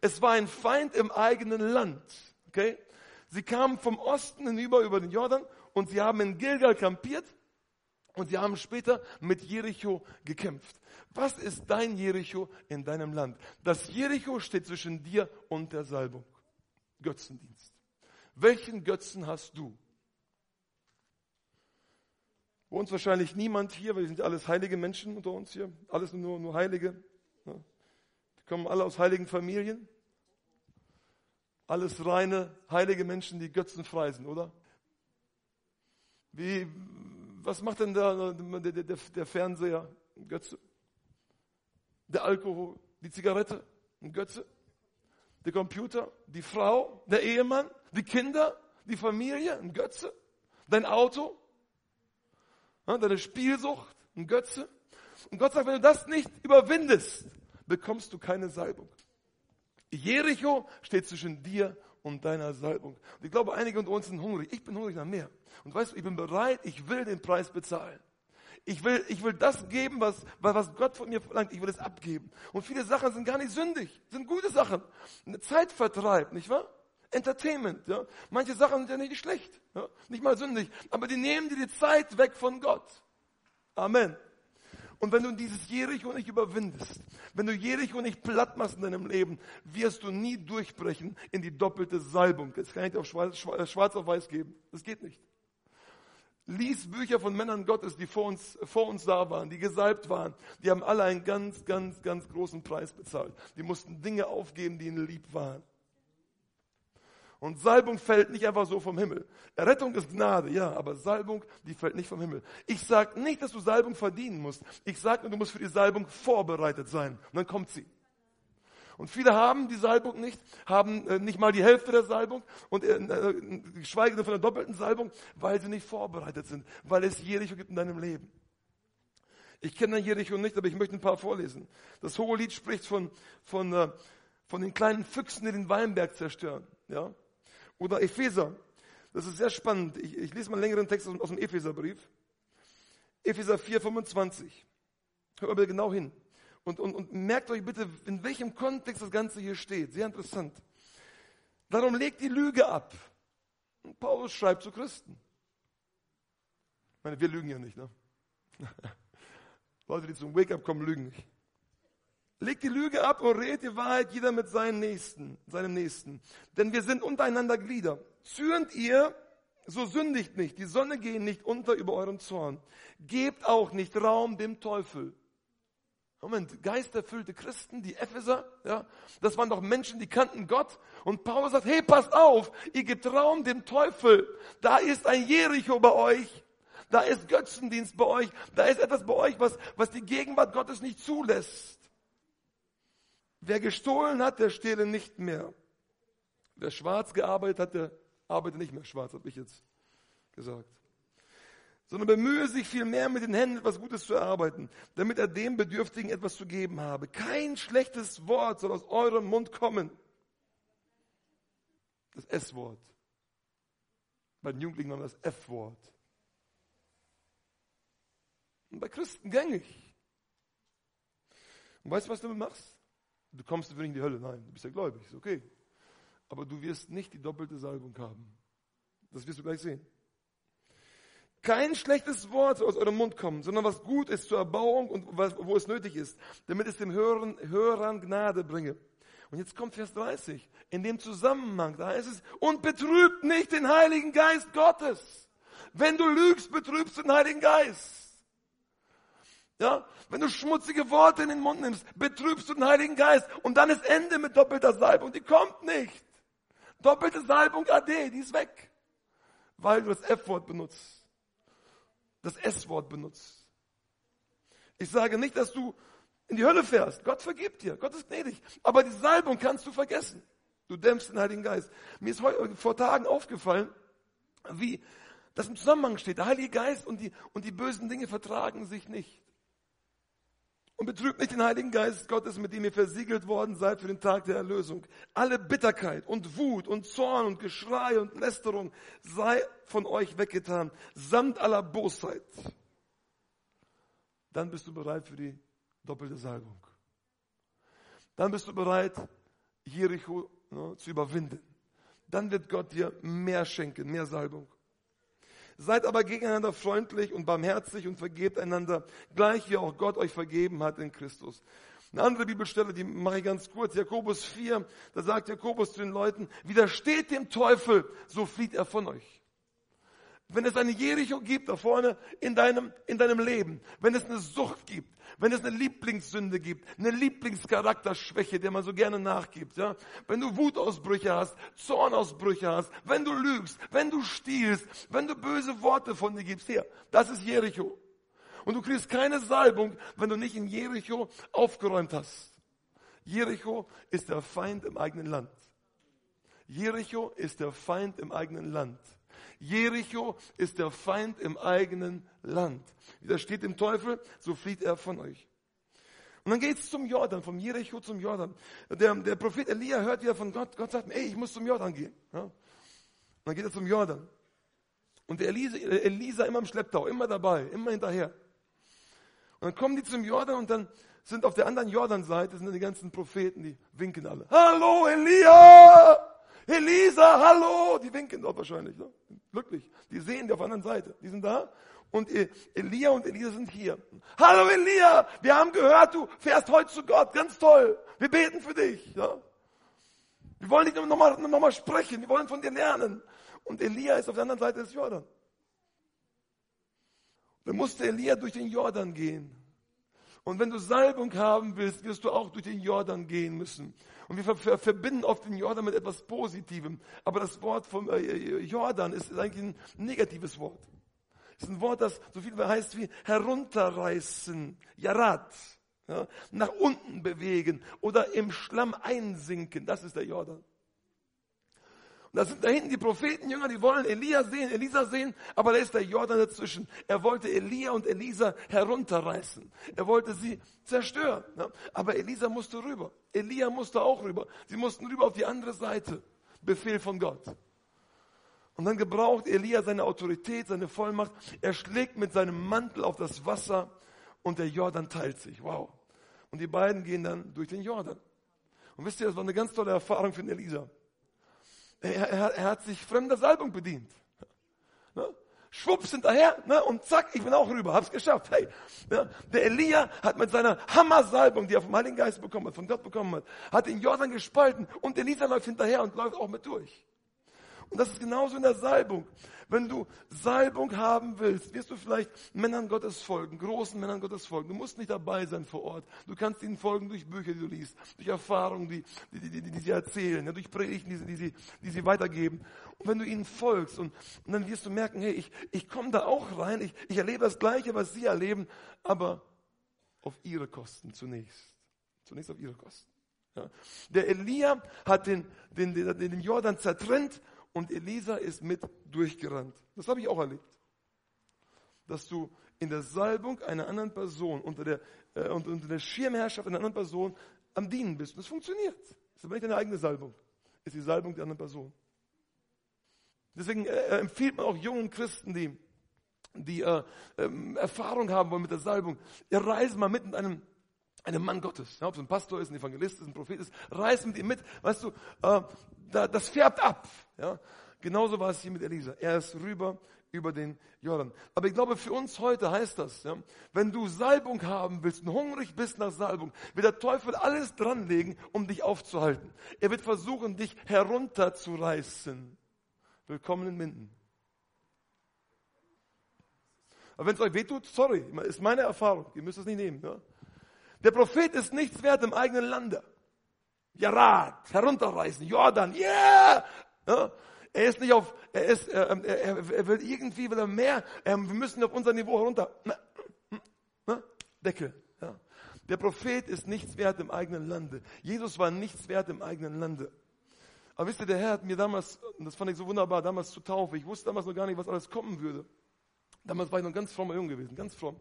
Es war ein Feind im eigenen Land. Okay? Sie kamen vom Osten hinüber über den Jordan und sie haben in Gilgal kampiert und sie haben später mit Jericho gekämpft. Was ist dein Jericho in deinem Land? Das Jericho steht zwischen dir und der Salbung. Götzendienst. Welchen Götzen hast du? Bei uns wahrscheinlich niemand hier, weil wir sind alles heilige Menschen unter uns hier. Alles nur, nur Heilige. Kommen alle aus heiligen Familien. Alles reine, heilige Menschen, die götzenfrei sind, oder? Wie, was macht denn der, der, der, der Fernseher? Götze. Der Alkohol, die Zigarette, Götze. Der Computer, die Frau, der Ehemann, die Kinder, die Familie, ein Götze. Dein Auto, deine Spielsucht, ein Götze. Und Gott sagt, wenn du das nicht überwindest, bekommst du keine Salbung. Jericho steht zwischen dir und deiner Salbung. Und ich glaube, einige unter uns sind hungrig. Ich bin hungrig nach mehr. Und weißt du, ich bin bereit, ich will den Preis bezahlen. Ich will, ich will das geben, was, was Gott von mir verlangt. Ich will es abgeben. Und viele Sachen sind gar nicht sündig, sind gute Sachen. Zeitvertreib, nicht wahr? Entertainment, ja. Manche Sachen sind ja nicht schlecht, ja. Nicht mal sündig. Aber die nehmen dir die Zeit weg von Gott. Amen. Und wenn du dieses Jericho nicht überwindest, wenn du Jericho nicht platt machst in deinem Leben, wirst du nie durchbrechen in die doppelte Salbung. Das kann ich dir auf schwarz, schwarz auf weiß geben. Das geht nicht. Lies Bücher von Männern Gottes, die vor uns, vor uns da waren, die gesalbt waren. Die haben alle einen ganz, ganz, ganz großen Preis bezahlt. Die mussten Dinge aufgeben, die ihnen lieb waren. Und Salbung fällt nicht einfach so vom Himmel. Errettung ist Gnade, ja, aber Salbung, die fällt nicht vom Himmel. Ich sage nicht, dass du Salbung verdienen musst. Ich sage nur, du musst für die Salbung vorbereitet sein. Und dann kommt sie. Und viele haben die Salbung nicht, haben äh, nicht mal die Hälfte der Salbung und äh, äh, geschweige denn von der doppelten Salbung, weil sie nicht vorbereitet sind, weil es Jericho gibt in deinem Leben. Ich kenne Jericho nicht, aber ich möchte ein paar vorlesen. Das hohe Lied spricht von, von, äh, von den kleinen Füchsen, die den Weinberg zerstören. Ja? Oder Epheser. Das ist sehr spannend. Ich, ich lese mal einen längeren Text aus, dem Epheserbrief. Epheser 4, 25. Hört mal bitte genau hin. Und, und, und merkt euch bitte, in welchem Kontext das Ganze hier steht. Sehr interessant. Darum legt die Lüge ab. Und Paulus schreibt zu Christen. Ich meine, wir lügen ja nicht, ne? Leute, die zum Wake-up kommen, lügen nicht. Legt die Lüge ab und redet die Wahrheit jeder mit seinem Nächsten, seinem Nächsten. Denn wir sind untereinander Glieder. Zürnt ihr, so sündigt nicht. Die Sonne geht nicht unter über euren Zorn. Gebt auch nicht Raum dem Teufel. Moment, geisterfüllte Christen, die Epheser, ja, das waren doch Menschen, die kannten Gott. Und Paulus sagt, hey, passt auf, ihr gebt Raum dem Teufel. Da ist ein Jericho bei euch. Da ist Götzendienst bei euch. Da ist etwas bei euch, was, was die Gegenwart Gottes nicht zulässt. Wer gestohlen hat, der stehle nicht mehr. Wer schwarz gearbeitet hat, der arbeitet nicht mehr schwarz, habe ich jetzt gesagt sondern bemühe sich vielmehr mit den Händen etwas Gutes zu erarbeiten, damit er dem Bedürftigen etwas zu geben habe. Kein schlechtes Wort soll aus eurem Mund kommen. Das S-Wort. Bei den Jugendlichen haben das F-Wort. Und bei Christen gängig. Und weißt du, was du damit machst? Du kommst nicht in die Hölle. Nein, du bist ja gläubig, ist okay. Aber du wirst nicht die doppelte Salbung haben. Das wirst du gleich sehen kein schlechtes Wort aus eurem Mund kommen, sondern was gut ist zur Erbauung und was, wo es nötig ist, damit es dem Hörern, Hörern Gnade bringe. Und jetzt kommt Vers 30. In dem Zusammenhang, da heißt es, und betrübt nicht den Heiligen Geist Gottes. Wenn du lügst, betrübst du den Heiligen Geist. Ja, wenn du schmutzige Worte in den Mund nimmst, betrübst du den Heiligen Geist. Und dann ist Ende mit doppelter Salbung. Die kommt nicht. Doppelte Salbung AD, die ist weg. Weil du das F-Wort benutzt das S-Wort benutzt. Ich sage nicht, dass du in die Hölle fährst. Gott vergibt dir. Gott ist gnädig. Aber die Salbung kannst du vergessen. Du dämpfst den Heiligen Geist. Mir ist vor Tagen aufgefallen, wie das im Zusammenhang steht. Der Heilige Geist und die, und die bösen Dinge vertragen sich nicht. Und betrübt nicht den Heiligen Geist Gottes, mit dem ihr versiegelt worden seid für den Tag der Erlösung. Alle Bitterkeit und Wut und Zorn und Geschrei und Lästerung sei von euch weggetan, samt aller Bosheit. Dann bist du bereit für die doppelte Salbung. Dann bist du bereit, Jericho ne, zu überwinden. Dann wird Gott dir mehr schenken, mehr Salbung. Seid aber gegeneinander freundlich und barmherzig und vergebt einander, gleich wie auch Gott euch vergeben hat in Christus. Eine andere Bibelstelle, die mache ich ganz kurz, Jakobus 4, da sagt Jakobus zu den Leuten, widersteht dem Teufel, so flieht er von euch. Wenn es eine Jericho gibt da vorne in deinem, in deinem Leben, wenn es eine Sucht gibt, wenn es eine Lieblingssünde gibt, eine Lieblingscharakterschwäche, der man so gerne nachgibt, ja, wenn du Wutausbrüche hast, Zornausbrüche hast, wenn du lügst, wenn du stiehlst, wenn du böse Worte von dir gibst, hier, das ist Jericho. Und du kriegst keine Salbung, wenn du nicht in Jericho aufgeräumt hast. Jericho ist der Feind im eigenen Land. Jericho ist der Feind im eigenen Land. Jericho ist der Feind im eigenen Land. Widersteht dem Teufel, so flieht er von euch. Und dann geht es zum Jordan, vom Jericho zum Jordan. Der, der Prophet Elia hört wieder von Gott, Gott sagt, ey, ich muss zum Jordan gehen. Ja? Und dann geht er zum Jordan. Und der Elisa, Elisa immer im Schlepptau, immer dabei, immer hinterher. Und dann kommen die zum Jordan und dann sind auf der anderen Jordanseite sind die ganzen Propheten, die winken alle. Hallo Elia! Elisa, hallo! Die winken dort wahrscheinlich. Ne? Glücklich. Die sehen die auf der anderen Seite. Die sind da. Und Elia und Elisa sind hier. Hallo Elia, wir haben gehört, du fährst heute zu Gott. Ganz toll. Wir beten für dich. Ja? Wir wollen nicht nochmal noch mal sprechen. Wir wollen von dir lernen. Und Elia ist auf der anderen Seite des Jordan. Dann musste Elia durch den Jordan gehen. Und wenn du Salbung haben willst, wirst du auch durch den Jordan gehen müssen. Und wir ver verbinden oft den Jordan mit etwas Positivem. Aber das Wort vom äh, Jordan ist eigentlich ein negatives Wort. Es ist ein Wort, das so viel heißt wie herunterreißen, Jarat. Ja, nach unten bewegen oder im Schlamm einsinken. Das ist der Jordan. Da sind da hinten die Prophetenjünger, die wollen Elia sehen, Elisa sehen, aber da ist der Jordan dazwischen. Er wollte Elia und Elisa herunterreißen. Er wollte sie zerstören. Ne? Aber Elisa musste rüber. Elia musste auch rüber. Sie mussten rüber auf die andere Seite. Befehl von Gott. Und dann gebraucht Elia seine Autorität, seine Vollmacht. Er schlägt mit seinem Mantel auf das Wasser und der Jordan teilt sich. Wow. Und die beiden gehen dann durch den Jordan. Und wisst ihr, das war eine ganz tolle Erfahrung für Elisa. Er, er, er hat sich fremder Salbung bedient. Ne? Schwupps hinterher ne? und zack, ich bin auch rüber, hab's geschafft. Hey, ne? Der Elia hat mit seiner Hammer-Salbung, die er vom Heiligen Geist bekommen hat, von Gott bekommen hat, hat den Jordan gespalten und Elisa läuft hinterher und läuft auch mit durch. Und das ist genauso in der Salbung. Wenn du Salbung haben willst, wirst du vielleicht Männern Gottes folgen, großen Männern Gottes folgen. Du musst nicht dabei sein vor Ort. Du kannst ihnen folgen durch Bücher, die du liest, durch Erfahrungen, die, die, die, die, die sie erzählen, ja, durch Predigten, die, die, sie, die sie weitergeben. Und wenn du ihnen folgst und, und dann wirst du merken, hey, ich, ich komme da auch rein, ich, ich erlebe das Gleiche, was sie erleben, aber auf ihre Kosten zunächst. Zunächst auf ihre Kosten. Ja. Der Elia hat den, den, den, den Jordan zertrennt und Elisa ist mit durchgerannt. Das habe ich auch erlebt. Dass du in der Salbung einer anderen Person, unter der, äh, unter der Schirmherrschaft einer anderen Person am Dienen bist. Und das funktioniert. Das ist aber nicht deine eigene Salbung. Das ist die Salbung der anderen Person. Deswegen äh, äh, empfiehlt man auch jungen Christen, die, die äh, ähm, Erfahrung haben wollen mit der Salbung, ihr reisen mal mit mit einem, einem Mann Gottes. Ja, ob es ein Pastor ist, ein Evangelist ist, ein Prophet ist, reisen mit ihm mit. Weißt du, äh, da, das färbt ab. Ja? Genauso war es hier mit Elisa. Er ist rüber über den Jordan. Aber ich glaube, für uns heute heißt das, ja, wenn du Salbung haben willst und hungrig bist nach Salbung, wird der Teufel alles dranlegen, um dich aufzuhalten. Er wird versuchen, dich herunterzureißen. Willkommen in Minden. Aber wenn es euch wehtut, sorry, ist meine Erfahrung. Ihr müsst es nicht nehmen. Ja? Der Prophet ist nichts wert im eigenen Lande. Jarat, herunterreißen, Jordan, yeah! Ja? Er ist nicht auf, er ist, er, er, er will irgendwie, will er mehr, wir müssen auf unser Niveau herunter. Na, Deckel. Ja. Der Prophet ist nichts wert im eigenen Lande. Jesus war nichts wert im eigenen Lande. Aber wisst ihr, der Herr hat mir damals, und das fand ich so wunderbar, damals zu Taufe, ich wusste damals noch gar nicht, was alles kommen würde. Damals war ich noch ein ganz frommer Junge gewesen, ganz fromm.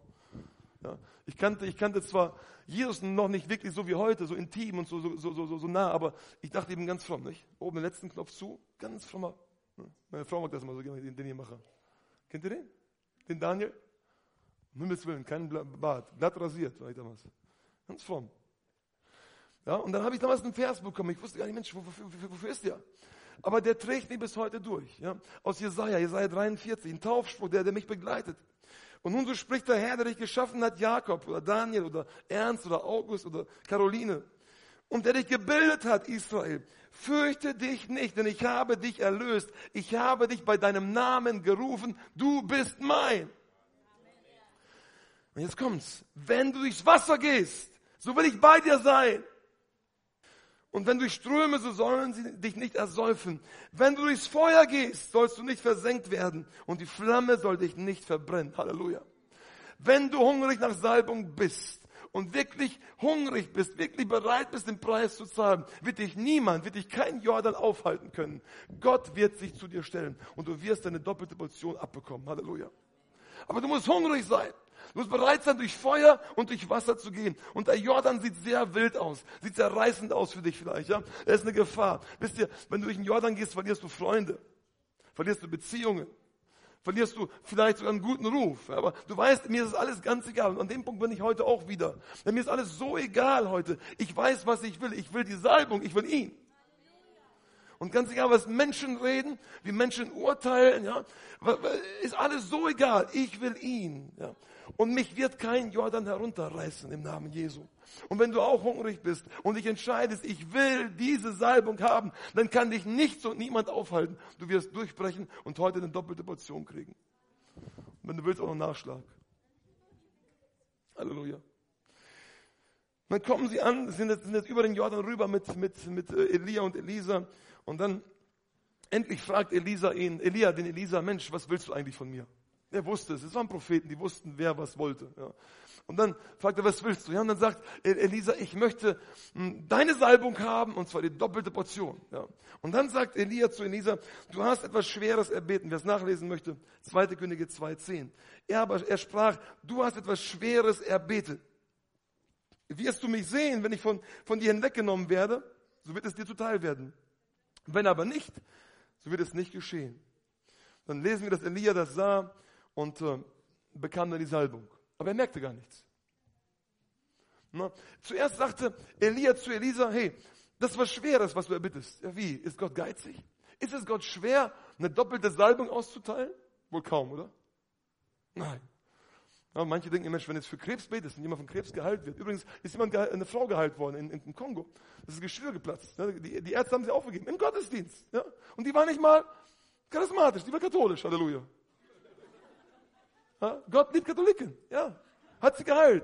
Ja, ich, kannte, ich kannte zwar Jesus noch nicht wirklich so wie heute, so intim und so, so, so, so, so nah, aber ich dachte eben ganz fromm, nicht? Oben den letzten Knopf zu, ganz frommer. Meine Frau mag das immer so gerne, den, den ich mache. Kennt ihr den? Den Daniel? Um Himmels Willen, kein Bart, glatt rasiert war ich damals. Ganz fromm. Ja, und dann habe ich damals einen Vers bekommen. Ich wusste gar nicht, Mensch, wofür, wofür, wofür ist der? Aber der trägt mich bis heute durch. Ja? Aus Jesaja, Jesaja 43, ein Taufspruch, der, der mich begleitet. Und nun so spricht der Herr, der dich geschaffen hat, Jakob oder Daniel oder Ernst oder August oder Caroline. Und der dich gebildet hat, Israel. Fürchte dich nicht, denn ich habe dich erlöst. Ich habe dich bei deinem Namen gerufen. Du bist mein. Und jetzt kommt's. Wenn du durchs Wasser gehst, so will ich bei dir sein. Und wenn du Ströme, so sollen sie dich nicht ersäufen. Wenn du durchs Feuer gehst, sollst du nicht versenkt werden. Und die Flamme soll dich nicht verbrennen. Halleluja. Wenn du hungrig nach Salbung bist und wirklich hungrig bist, wirklich bereit bist, den Preis zu zahlen, wird dich niemand, wird dich kein Jordan aufhalten können. Gott wird sich zu dir stellen und du wirst deine doppelte Portion abbekommen. Halleluja. Aber du musst hungrig sein. Du musst bereit sein, durch Feuer und durch Wasser zu gehen. Und der Jordan sieht sehr wild aus. Sieht sehr reißend aus für dich vielleicht, ja. Er ist eine Gefahr. Wisst ihr, wenn du durch den Jordan gehst, verlierst du Freunde. Verlierst du Beziehungen. Verlierst du vielleicht sogar einen guten Ruf. Aber du weißt, mir ist alles ganz egal. Und an dem Punkt bin ich heute auch wieder. Denn mir ist alles so egal heute. Ich weiß, was ich will. Ich will die Salbung. Ich will ihn. Und ganz egal, was Menschen reden, wie Menschen urteilen, ja, ist alles so egal. Ich will ihn, ja. Und mich wird kein Jordan herunterreißen im Namen Jesu. Und wenn du auch hungrig bist und dich entscheidest, ich will diese Salbung haben, dann kann dich nichts und niemand aufhalten. Du wirst durchbrechen und heute eine doppelte Portion kriegen. Und wenn du willst, auch noch Nachschlag. Halleluja. Dann kommen sie an, sind jetzt, sind jetzt über den Jordan rüber mit, mit, mit äh, Elia und Elisa. Und dann endlich fragt Elisa ihn, Elia, den Elisa, Mensch, was willst du eigentlich von mir? Er wusste es. Es waren Propheten, die wussten, wer was wollte. Ja. Und dann fragt er, was willst du? Ja, und dann sagt Elisa, ich möchte hm, deine Salbung haben, und zwar die doppelte Portion. Ja. Und dann sagt Elia zu Elisa, du hast etwas Schweres erbeten. Wer es nachlesen möchte, 2. Könige 2,10. Er aber, er sprach, du hast etwas Schweres erbetet. Wirst du mich sehen, wenn ich von, von dir hinweggenommen werde, so wird es dir zuteil werden. Wenn aber nicht, so wird es nicht geschehen. Dann lesen wir, dass Elia das sah und äh, bekam dann die Salbung. Aber er merkte gar nichts. Na, zuerst sagte Elia zu Elisa, hey, das war Schweres, was du erbittest. Ja, wie? Ist Gott geizig? Ist es Gott schwer, eine doppelte Salbung auszuteilen? Wohl kaum, oder? Nein. Ja, manche denken, Mensch, wenn jetzt für Krebs betest und jemand von Krebs geheilt wird. Übrigens ist jemand eine Frau geheilt worden in, in, Kongo. Das ist Geschwür geplatzt. Die, die, Ärzte haben sie aufgegeben. Im Gottesdienst. Ja? Und die war nicht mal charismatisch, lieber katholisch, Halleluja. Gott liebt Katholiken, ja. Hat sie geheilt.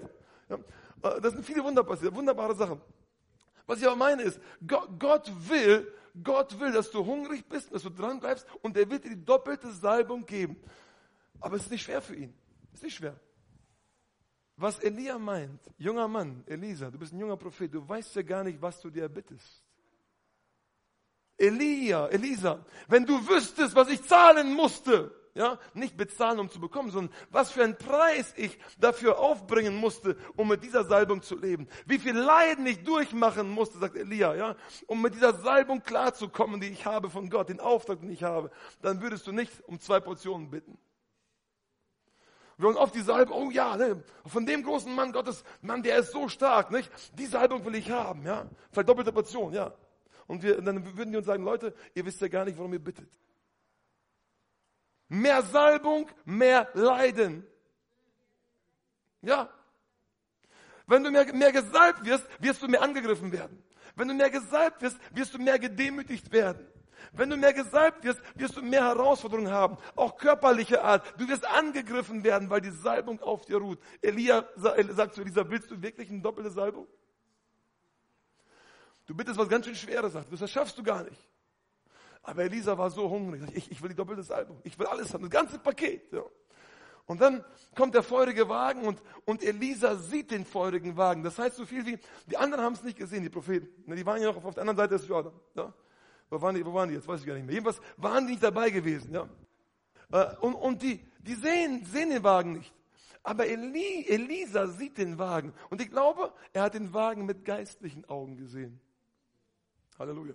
Ja. Äh, das sind viele Wunder passiert, wunderbare Sachen. Was ich aber meine ist, Gott, Gott will, Gott will, dass du hungrig bist, dass du dran bleibst und er wird dir die doppelte Salbung geben. Aber es ist nicht schwer für ihn. Es ist nicht schwer. Was Elia meint, junger Mann, Elisa, du bist ein junger Prophet, du weißt ja gar nicht, was du dir erbittest. Elia, Elisa, wenn du wüsstest, was ich zahlen musste, ja, nicht bezahlen, um zu bekommen, sondern was für einen Preis ich dafür aufbringen musste, um mit dieser Salbung zu leben. Wie viel Leiden ich durchmachen musste, sagt Elia, ja, um mit dieser Salbung klarzukommen, die ich habe von Gott, den Auftrag, den ich habe, dann würdest du nicht um zwei Portionen bitten. Wir wollen oft die Salbung, oh ja, ne, von dem großen Mann Gottes, Mann, der ist so stark, nicht? Die Salbung will ich haben, ja. Verdoppelte Portion, ja. Und wir, dann würden die uns sagen, Leute, ihr wisst ja gar nicht, warum ihr bittet. Mehr Salbung, mehr Leiden. Ja. Wenn du mehr, mehr gesalbt wirst, wirst du mehr angegriffen werden. Wenn du mehr gesalbt wirst, wirst du mehr gedemütigt werden. Wenn du mehr gesalbt wirst, wirst du mehr Herausforderungen haben, auch körperliche Art. Du wirst angegriffen werden, weil die Salbung auf dir ruht. Elia sagt zu Elisa, willst du wirklich eine doppelte Salbung? Du bittest was ganz schön Schweres, sagt, das schaffst du gar nicht. Aber Elisa war so hungrig. Ich, ich will die doppelte Salbung. Ich will alles haben, das ganze Paket. Ja. Und dann kommt der feurige Wagen und, und Elisa sieht den feurigen Wagen. Das heißt so viel wie, die anderen haben es nicht gesehen, die Propheten. Die waren ja noch auf der anderen Seite des Jordan. Ja. Wo, waren die, wo waren die jetzt? Weiß ich gar nicht mehr. Jedenfalls waren die nicht dabei gewesen. Ja. Äh, und, und die, die sehen, sehen den Wagen nicht. Aber Eli, Elisa sieht den Wagen. Und ich glaube, er hat den Wagen mit geistlichen Augen gesehen. Halleluja.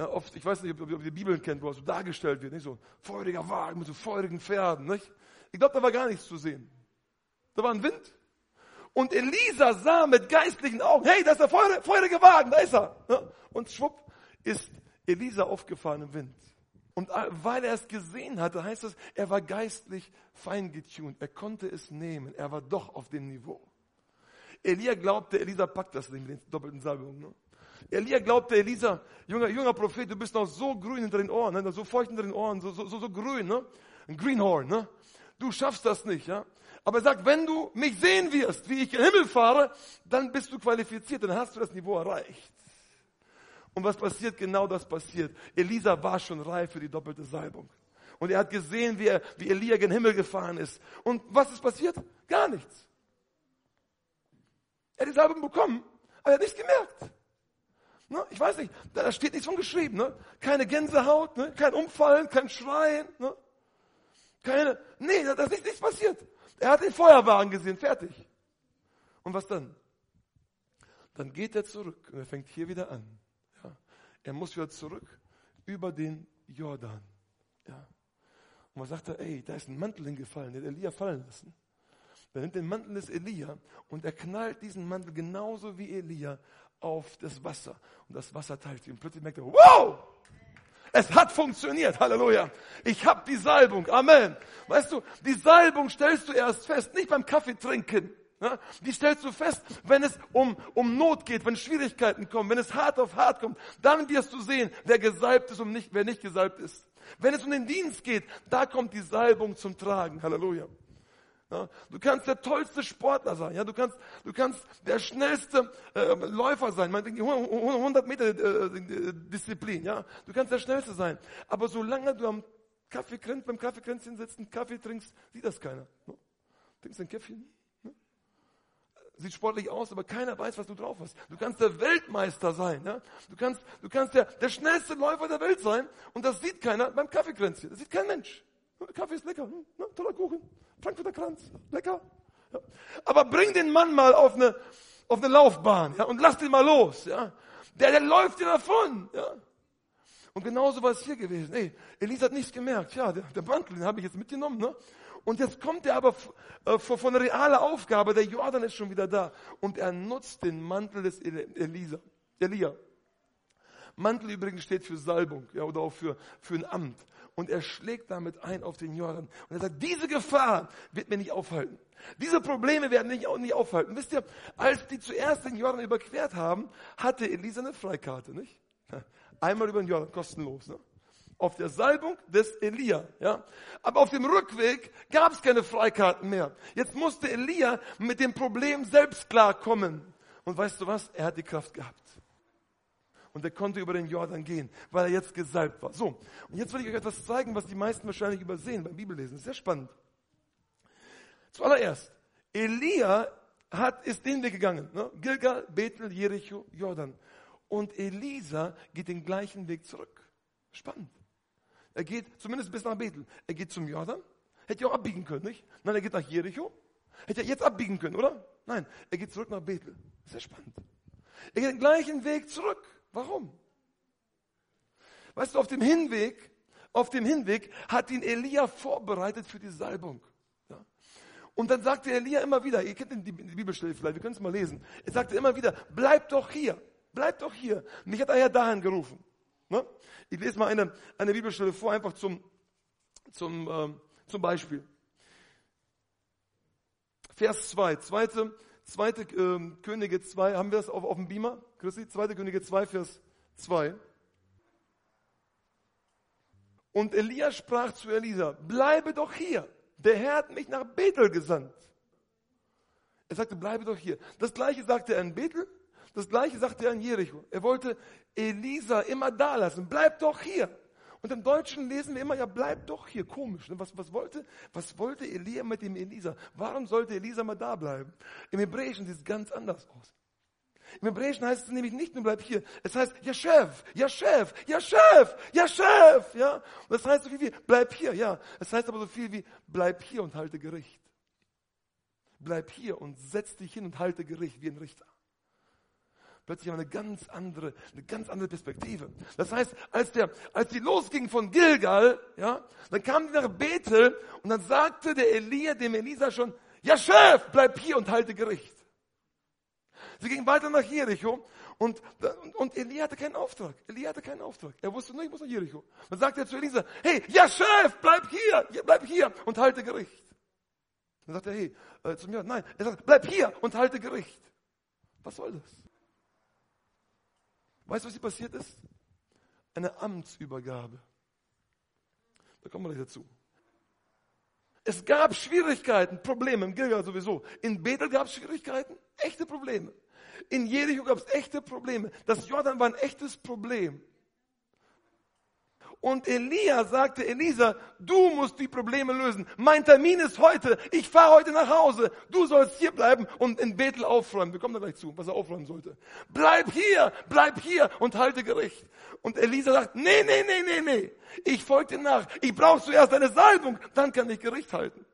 Ja, oft, ich weiß nicht, ob, ihr die Bibeln kennt, wo das so dargestellt wird, nicht so feuriger Wagen mit so feurigen Pferden, nicht? Ich glaube, da war gar nichts zu sehen. Da war ein Wind. Und Elisa sah mit geistlichen Augen, hey, da ist der feurige, feurige Wagen, da ist er. Ja? Und schwupp ist Elisa aufgefahren im Wind. Und weil er es gesehen hatte, heißt es, er war geistlich fein getuned. Er konnte es nehmen. Er war doch auf dem Niveau. Elia glaubte, Elisa packt das Ding mit den doppelten Salbungen. Ne? Elia glaubte, Elisa, junger, junger Prophet, du bist noch so grün hinter den Ohren, ne? so feucht hinter den Ohren, so, so, so, so grün, ne? ein Greenhorn. Ne? Du schaffst das nicht. Ja? Aber er sagt, wenn du mich sehen wirst, wie ich in den Himmel fahre, dann bist du qualifiziert, dann hast du das Niveau erreicht. Und was passiert? Genau das passiert. Elisa war schon reif für die doppelte Salbung. Und er hat gesehen, wie, er, wie Elia in den Himmel gefahren ist. Und was ist passiert? Gar nichts. Er hat die Salbung bekommen, aber er hat nichts gemerkt. Ne? Ich weiß nicht, da steht nichts von geschrieben. Ne? Keine Gänsehaut, ne? kein Umfallen, kein Schreien. Ne? Keine, nee, da ist nichts passiert. Er hat den Feuerwagen gesehen, fertig. Und was dann? Dann geht er zurück und er fängt hier wieder an. Ja? Er muss wieder zurück über den Jordan. Ja? Und man sagt er, ey, da ist ein Mantel hingefallen, den Elia fallen lassen. Er nimmt den Mantel des Elia und er knallt diesen Mantel genauso wie Elia auf das Wasser. Und das Wasser teilt sich. Und plötzlich merkt er, wow! Es hat funktioniert. Halleluja. Ich habe die Salbung. Amen. Weißt du, die Salbung stellst du erst fest, nicht beim Kaffee trinken. Ja, die stellst du fest, wenn es um, um Not geht, wenn Schwierigkeiten kommen, wenn es hart auf hart kommt. Dann wirst du sehen, wer gesalbt ist und nicht, wer nicht gesalbt ist. Wenn es um den Dienst geht, da kommt die Salbung zum Tragen. Halleluja. Ja, du kannst der tollste Sportler sein. Ja, du kannst, du kannst der schnellste äh, Läufer sein. Man, 100 Meter äh, Disziplin. Ja, du kannst der schnellste sein. Aber solange du am Kaffeekränzchen, beim Kaffeekränzchen sitzt, einen Kaffee trinkst, sieht das keiner. Ne? Trinkst ein Käffchen? Ne? Sieht sportlich aus, aber keiner weiß, was du drauf hast. Du kannst der Weltmeister sein. Ja? Du kannst, du kannst der, der schnellste Läufer der Welt sein und das sieht keiner beim Kaffeekränzchen. Das sieht kein Mensch. Kaffee ist lecker, hm? ne? toller Kuchen, Frankfurter Kranz, lecker. Ja. Aber bring den Mann mal auf eine, auf eine Laufbahn ja? und lass den mal los. Ja? Der, der läuft dir davon. Ja? Und genauso war es hier gewesen. Ey, Elisa hat nichts gemerkt. Ja, der, der Mantel, den habe ich jetzt mitgenommen. Ne? Und jetzt kommt er aber äh, von realen Aufgabe. Der Jordan ist schon wieder da. Und er nutzt den Mantel des Elisa, Elia. Mantel übrigens steht für Salbung ja, oder auch für, für ein Amt und er schlägt damit ein auf den Jordan. Und er sagt, diese Gefahr wird mir nicht aufhalten. Diese Probleme werden mich auch nicht aufhalten. Wisst ihr, als die zuerst den Jordan überquert haben, hatte Elisa eine Freikarte, nicht? Einmal über den Jordan, kostenlos. Ne? auf der Salbung des Elia. Ja? Aber auf dem Rückweg gab es keine Freikarten mehr. Jetzt musste Elia mit dem Problem selbst klarkommen. Und weißt du was? Er hat die Kraft gehabt. Und er konnte über den Jordan gehen, weil er jetzt gesalbt war. So, und jetzt will ich euch etwas zeigen, was die meisten wahrscheinlich übersehen beim Bibellesen. Sehr spannend. Zuallererst, Elia hat, ist den Weg gegangen. Ne? Gilgal, Bethel, Jericho, Jordan. Und Elisa geht den gleichen Weg zurück. Spannend. Er geht zumindest bis nach Bethel. Er geht zum Jordan. Hätte ja auch abbiegen können, nicht? Nein, er geht nach Jericho. Hätte er jetzt abbiegen können, oder? Nein, er geht zurück nach Bethel. Sehr spannend. Er geht den gleichen Weg zurück. Warum? Weißt du, auf dem Hinweg, auf dem Hinweg hat ihn Elia vorbereitet für die Salbung. Ja? Und dann sagte Elia immer wieder, ihr kennt die Bibelstelle vielleicht, wir können es mal lesen. Er sagte immer wieder, bleib doch hier, bleib doch hier. Mich hat er ja dahin gerufen. Ne? Ich lese mal eine, eine Bibelstelle vor, einfach zum, zum, ähm, zum Beispiel. Vers 2, zweite, zweite ähm, Könige 2, haben wir das auf, auf dem Beamer, Christi? Zweite Könige 2, Vers 2. Und Elia sprach zu Elisa, bleibe doch hier, der Herr hat mich nach Bethel gesandt. Er sagte, bleibe doch hier. Das gleiche sagte er in Bethel das gleiche sagte er in Jericho. Er wollte Elisa immer da lassen. Bleib doch hier. Und im Deutschen lesen wir immer, ja, bleib doch hier. Komisch. Ne? Was, was, wollte, was wollte Elia mit dem Elisa? Warum sollte Elisa mal da bleiben? Im Hebräischen sieht es ganz anders aus. Im Hebräischen heißt es nämlich nicht nur bleib hier. Es heißt, ja Chef, ja Chef, ja Chef, ja Chef. Und das heißt so viel wie, bleib hier, ja. Es heißt aber so viel wie, bleib hier und halte Gericht. Bleib hier und setz dich hin und halte Gericht wie ein Richter plötzlich eine ganz andere, eine ganz andere Perspektive. Das heißt, als der, als die losgingen von Gilgal, ja, dann kamen die nach Bethel und dann sagte der Elia dem Elisa schon, ja Chef, bleib hier und halte Gericht. Sie gingen weiter nach Jericho und, und Elia hatte keinen Auftrag. Elia hatte keinen Auftrag. Er wusste nur, ich muss nach Jericho. Dann sagte er zu Elisa, hey, ja Chef, bleib hier, bleib hier und halte Gericht. Dann sagt er, hey, äh, zu mir, nein, er sagt, bleib hier und halte Gericht. Was soll das? Weißt du, was hier passiert ist? Eine Amtsübergabe. Da kommen wir gleich dazu. Es gab Schwierigkeiten, Probleme, im Gilgal sowieso. In Bethel gab es Schwierigkeiten, echte Probleme. In Jericho gab es echte Probleme. Das Jordan war ein echtes Problem. Und Elia sagte, Elisa, du musst die Probleme lösen. Mein Termin ist heute. Ich fahre heute nach Hause. Du sollst hier bleiben und in Bethel aufräumen. Wir kommen da gleich zu, was er aufräumen sollte. Bleib hier, bleib hier und halte Gericht. Und Elisa sagt, nee, nee, nee, nee, nee. Ich folge dir nach. Ich brauche zuerst eine Salbung, dann kann ich Gericht halten.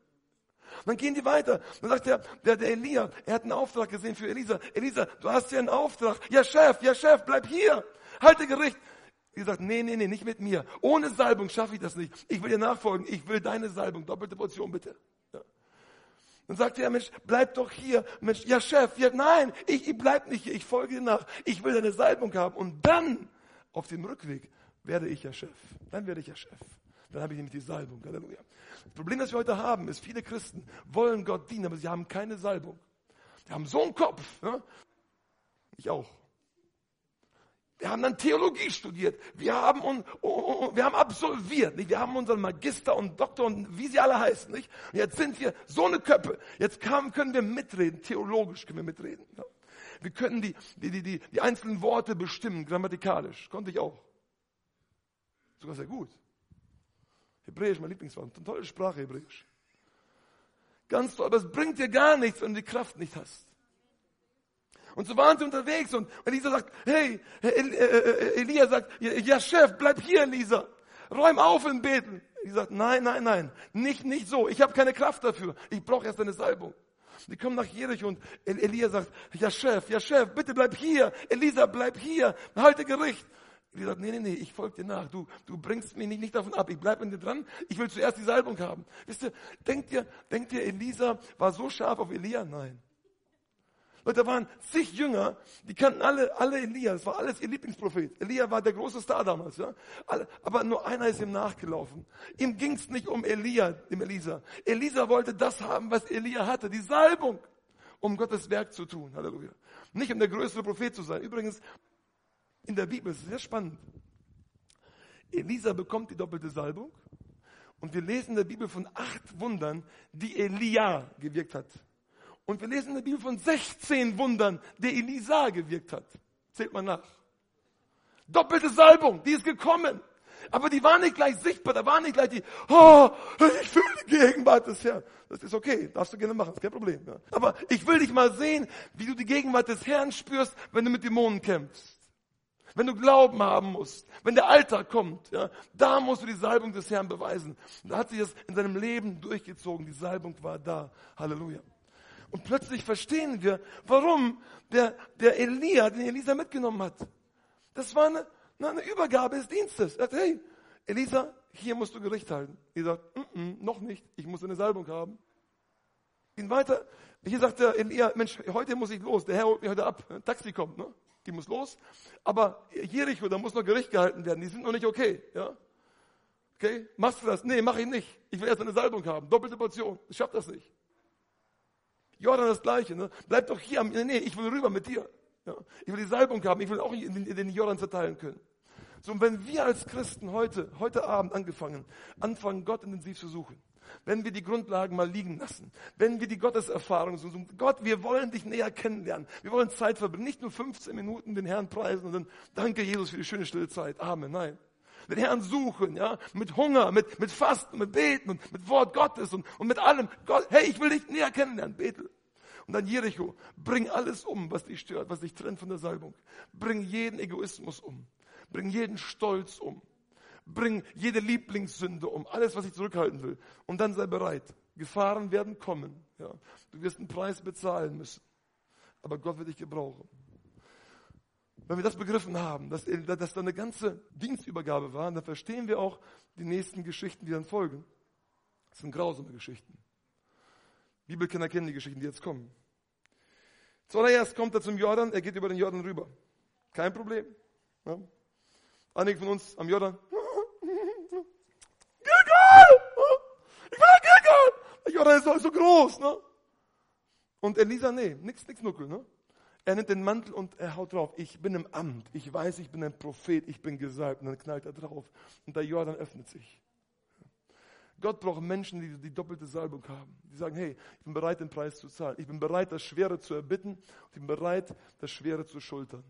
dann gehen die weiter. Dann sagt der, der, der Elia, er hat einen Auftrag gesehen für Elisa. Elisa, du hast hier einen Auftrag. Ja, Chef, ja, Chef, bleib hier. Halte Gericht. Die sagt, nee, nee, nee, nicht mit mir. Ohne Salbung schaffe ich das nicht. Ich will dir nachfolgen. Ich will deine Salbung. Doppelte Portion bitte. Dann sagt er, Mensch, bleib doch hier. Mensch, ja Chef, ja, nein, ich, ich bleib nicht hier. Ich folge dir nach. Ich will deine Salbung haben. Und dann, auf dem Rückweg, werde ich ja Chef. Dann werde ich ja Chef. Dann habe ich nämlich die Salbung. Halleluja. Das Problem, das wir heute haben, ist, viele Christen wollen Gott dienen, aber sie haben keine Salbung. Die haben so einen Kopf. Ja? Ich auch. Wir haben dann Theologie studiert. Wir haben, und, wir haben absolviert. Nicht? Wir haben unseren Magister und Doktor und wie sie alle heißen. Nicht? Und jetzt sind wir so eine Köppe. Jetzt kam, können wir mitreden. Theologisch können wir mitreden. Ja? Wir können die, die, die, die, die einzelnen Worte bestimmen, grammatikalisch. Konnte ich auch. Sogar sehr gut. Hebräisch, mein Lieblingswort. Tolle Sprache, Hebräisch. Ganz toll. Aber es bringt dir gar nichts, wenn du die Kraft nicht hast. Und so waren sie unterwegs und Elisa sagt, hey, äh, äh, Elia sagt, ja Chef, bleib hier, Elisa. Räum auf in Beten. Die sagt, nein, nein, nein, nicht, nicht so. Ich habe keine Kraft dafür. Ich brauche erst eine Salbung. Die kommen nach Jericho und Elia sagt, ja Chef, ja Chef, bitte bleib hier. Elisa, bleib hier. Halte Gericht. Elia sagt, nee, nee, nee, ich folge dir nach. Du, du bringst mich nicht, nicht davon ab. Ich bleib an dir dran. Ich will zuerst die Salbung haben. Wisst ihr, denkt ihr, denkt ihr, Elisa war so scharf auf Elia? Nein. Leute, da waren zig Jünger, die kannten alle, alle Elia, das war alles ihr Lieblingsprophet. Elia war der große Star damals, ja. Aber nur einer ist ihm nachgelaufen. Ihm ging es nicht um Elia, dem Elisa. Elisa wollte das haben, was Elia hatte, die Salbung, um Gottes Werk zu tun. Halleluja. Nicht um der größere Prophet zu sein. Übrigens, in der Bibel, ist es sehr spannend. Elisa bekommt die doppelte Salbung und wir lesen in der Bibel von acht Wundern, die Elia gewirkt hat. Und wir lesen in der Bibel von 16 Wundern, die Elisa gewirkt hat. Zählt mal nach. Doppelte Salbung, die ist gekommen. Aber die war nicht gleich sichtbar, da war nicht gleich die, oh, ich fühle die Gegenwart des Herrn. Das ist okay, darfst du gerne machen, ist kein Problem. Ja. Aber ich will dich mal sehen, wie du die Gegenwart des Herrn spürst, wenn du mit Dämonen kämpfst. Wenn du Glauben haben musst, wenn der Alltag kommt, ja, da musst du die Salbung des Herrn beweisen. Da hat sich das in seinem Leben durchgezogen, die Salbung war da. Halleluja. Und plötzlich verstehen wir, warum der, der Elia den Elisa mitgenommen hat. Das war eine, eine Übergabe des Dienstes. Er sagt, hey, Elisa, hier musst du Gericht halten. Er sagt, mm -mm, noch nicht, ich muss eine Salbung haben. Ihn weiter, hier sagt der Elia, Mensch, heute muss ich los, der Herr holt mich heute ab, ein Taxi kommt, ne? die muss los. Aber Jericho, da muss noch Gericht gehalten werden, die sind noch nicht okay. Ja? Okay, machst du das? Nee, mach ich nicht. Ich will erst eine Salbung haben, doppelte Portion, ich schaff das nicht. Jordan das Gleiche, ne? bleib doch hier, nee, ich will rüber mit dir. Ja? Ich will die Salbung haben, ich will auch in den, in den Jordan verteilen können. So, und wenn wir als Christen heute, heute Abend angefangen, anfangen, Gott intensiv zu suchen, wenn wir die Grundlagen mal liegen lassen, wenn wir die Gotteserfahrung suchen, Gott, wir wollen dich näher kennenlernen, wir wollen Zeit verbringen, nicht nur 15 Minuten den Herrn preisen und dann danke Jesus für die schöne stille Zeit, Amen, nein. Den Herrn suchen, ja, mit Hunger, mit, mit Fasten, mit Beten und mit Wort Gottes und, und mit allem. Gott, hey, ich will dich näher kennenlernen, bete. Und dann Jericho, bring alles um, was dich stört, was dich trennt von der Salbung. Bring jeden Egoismus um. Bring jeden Stolz um. Bring jede Lieblingssünde um. Alles, was ich zurückhalten will. Und dann sei bereit. Gefahren werden kommen. Ja. Du wirst einen Preis bezahlen müssen. Aber Gott wird dich gebrauchen. Wenn wir das begriffen haben, dass, dass da eine ganze Dienstübergabe war, dann verstehen wir auch die nächsten Geschichten, die dann folgen. Das sind grausame Geschichten. Bibelkinder kennen die Geschichten, die jetzt kommen. Zuallererst kommt er zum Jordan, er geht über den Jordan rüber. Kein Problem. Ja. Einige von uns am Jordan. Gilgal! Ich will Gilgal! Der Jordan ist so, so groß, ne? Und Elisa, nee, nix, nix Nuckel, ne? Er nimmt den Mantel und er haut drauf. Ich bin im Amt. Ich weiß, ich bin ein Prophet. Ich bin gesalbt. Und dann knallt er drauf. Und der Jordan öffnet sich. Gott braucht Menschen, die die doppelte Salbung haben. Die sagen, hey, ich bin bereit, den Preis zu zahlen. Ich bin bereit, das Schwere zu erbitten. Ich bin bereit, das Schwere zu schultern.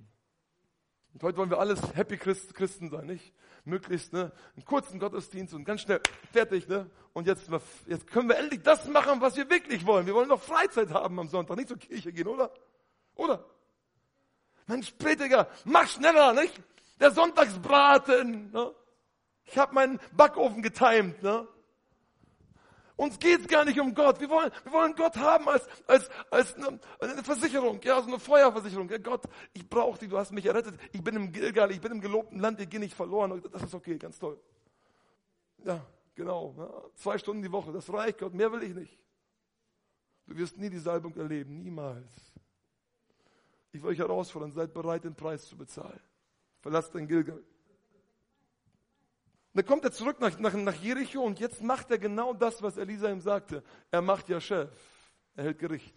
Und heute wollen wir alles Happy Christen sein, nicht? Möglichst, ne? Einen kurzen Gottesdienst und ganz schnell fertig, ne? Und jetzt, jetzt können wir endlich das machen, was wir wirklich wollen. Wir wollen noch Freizeit haben am Sonntag, nicht zur Kirche gehen, oder? Oder? Mensch, Prediger, mach schneller, nicht? Der Sonntagsbraten, ne? Ich habe meinen Backofen getimt, ne? Uns geht's gar nicht um Gott. Wir wollen, wir wollen Gott haben als, als, als eine, eine Versicherung, ja, so eine Feuerversicherung. Ja, Gott, ich brauche dich, du hast mich errettet. Ich bin im Gilgal, ich bin im gelobten Land, ich gehe nicht verloren. Das ist okay, ganz toll. Ja, genau. Ja, zwei Stunden die Woche, das reicht Gott, mehr will ich nicht. Du wirst nie die Salbung erleben, niemals. Ich will euch herausfordern, seid bereit, den Preis zu bezahlen. Verlasst den Gilgal. Dann kommt er zurück nach, nach, nach Jericho und jetzt macht er genau das, was Elisa ihm sagte. Er macht ja Chef. Er hält Gericht.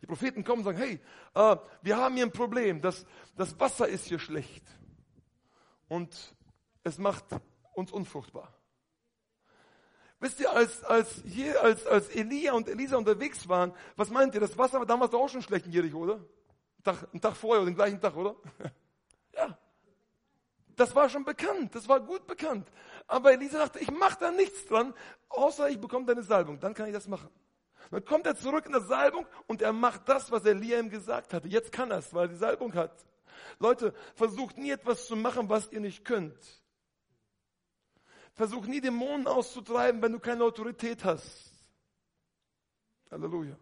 Die Propheten kommen und sagen, hey, äh, wir haben hier ein Problem. Das, das Wasser ist hier schlecht. Und es macht uns unfruchtbar. Wisst ihr, als, als, als, als Elia und Elisa unterwegs waren, was meint ihr? Das Wasser war damals auch schon schlecht in Jericho, oder? Tag, einen Tag vorher oder den gleichen Tag, oder? ja. Das war schon bekannt, das war gut bekannt. Aber Elisa dachte, ich mache da nichts dran, außer ich bekomme deine Salbung, dann kann ich das machen. Dann kommt er zurück in der Salbung und er macht das, was Elia ihm gesagt hatte. Jetzt kann er es, weil er die Salbung hat. Leute, versucht nie etwas zu machen, was ihr nicht könnt. Versuch nie Dämonen auszutreiben, wenn du keine Autorität hast. Halleluja.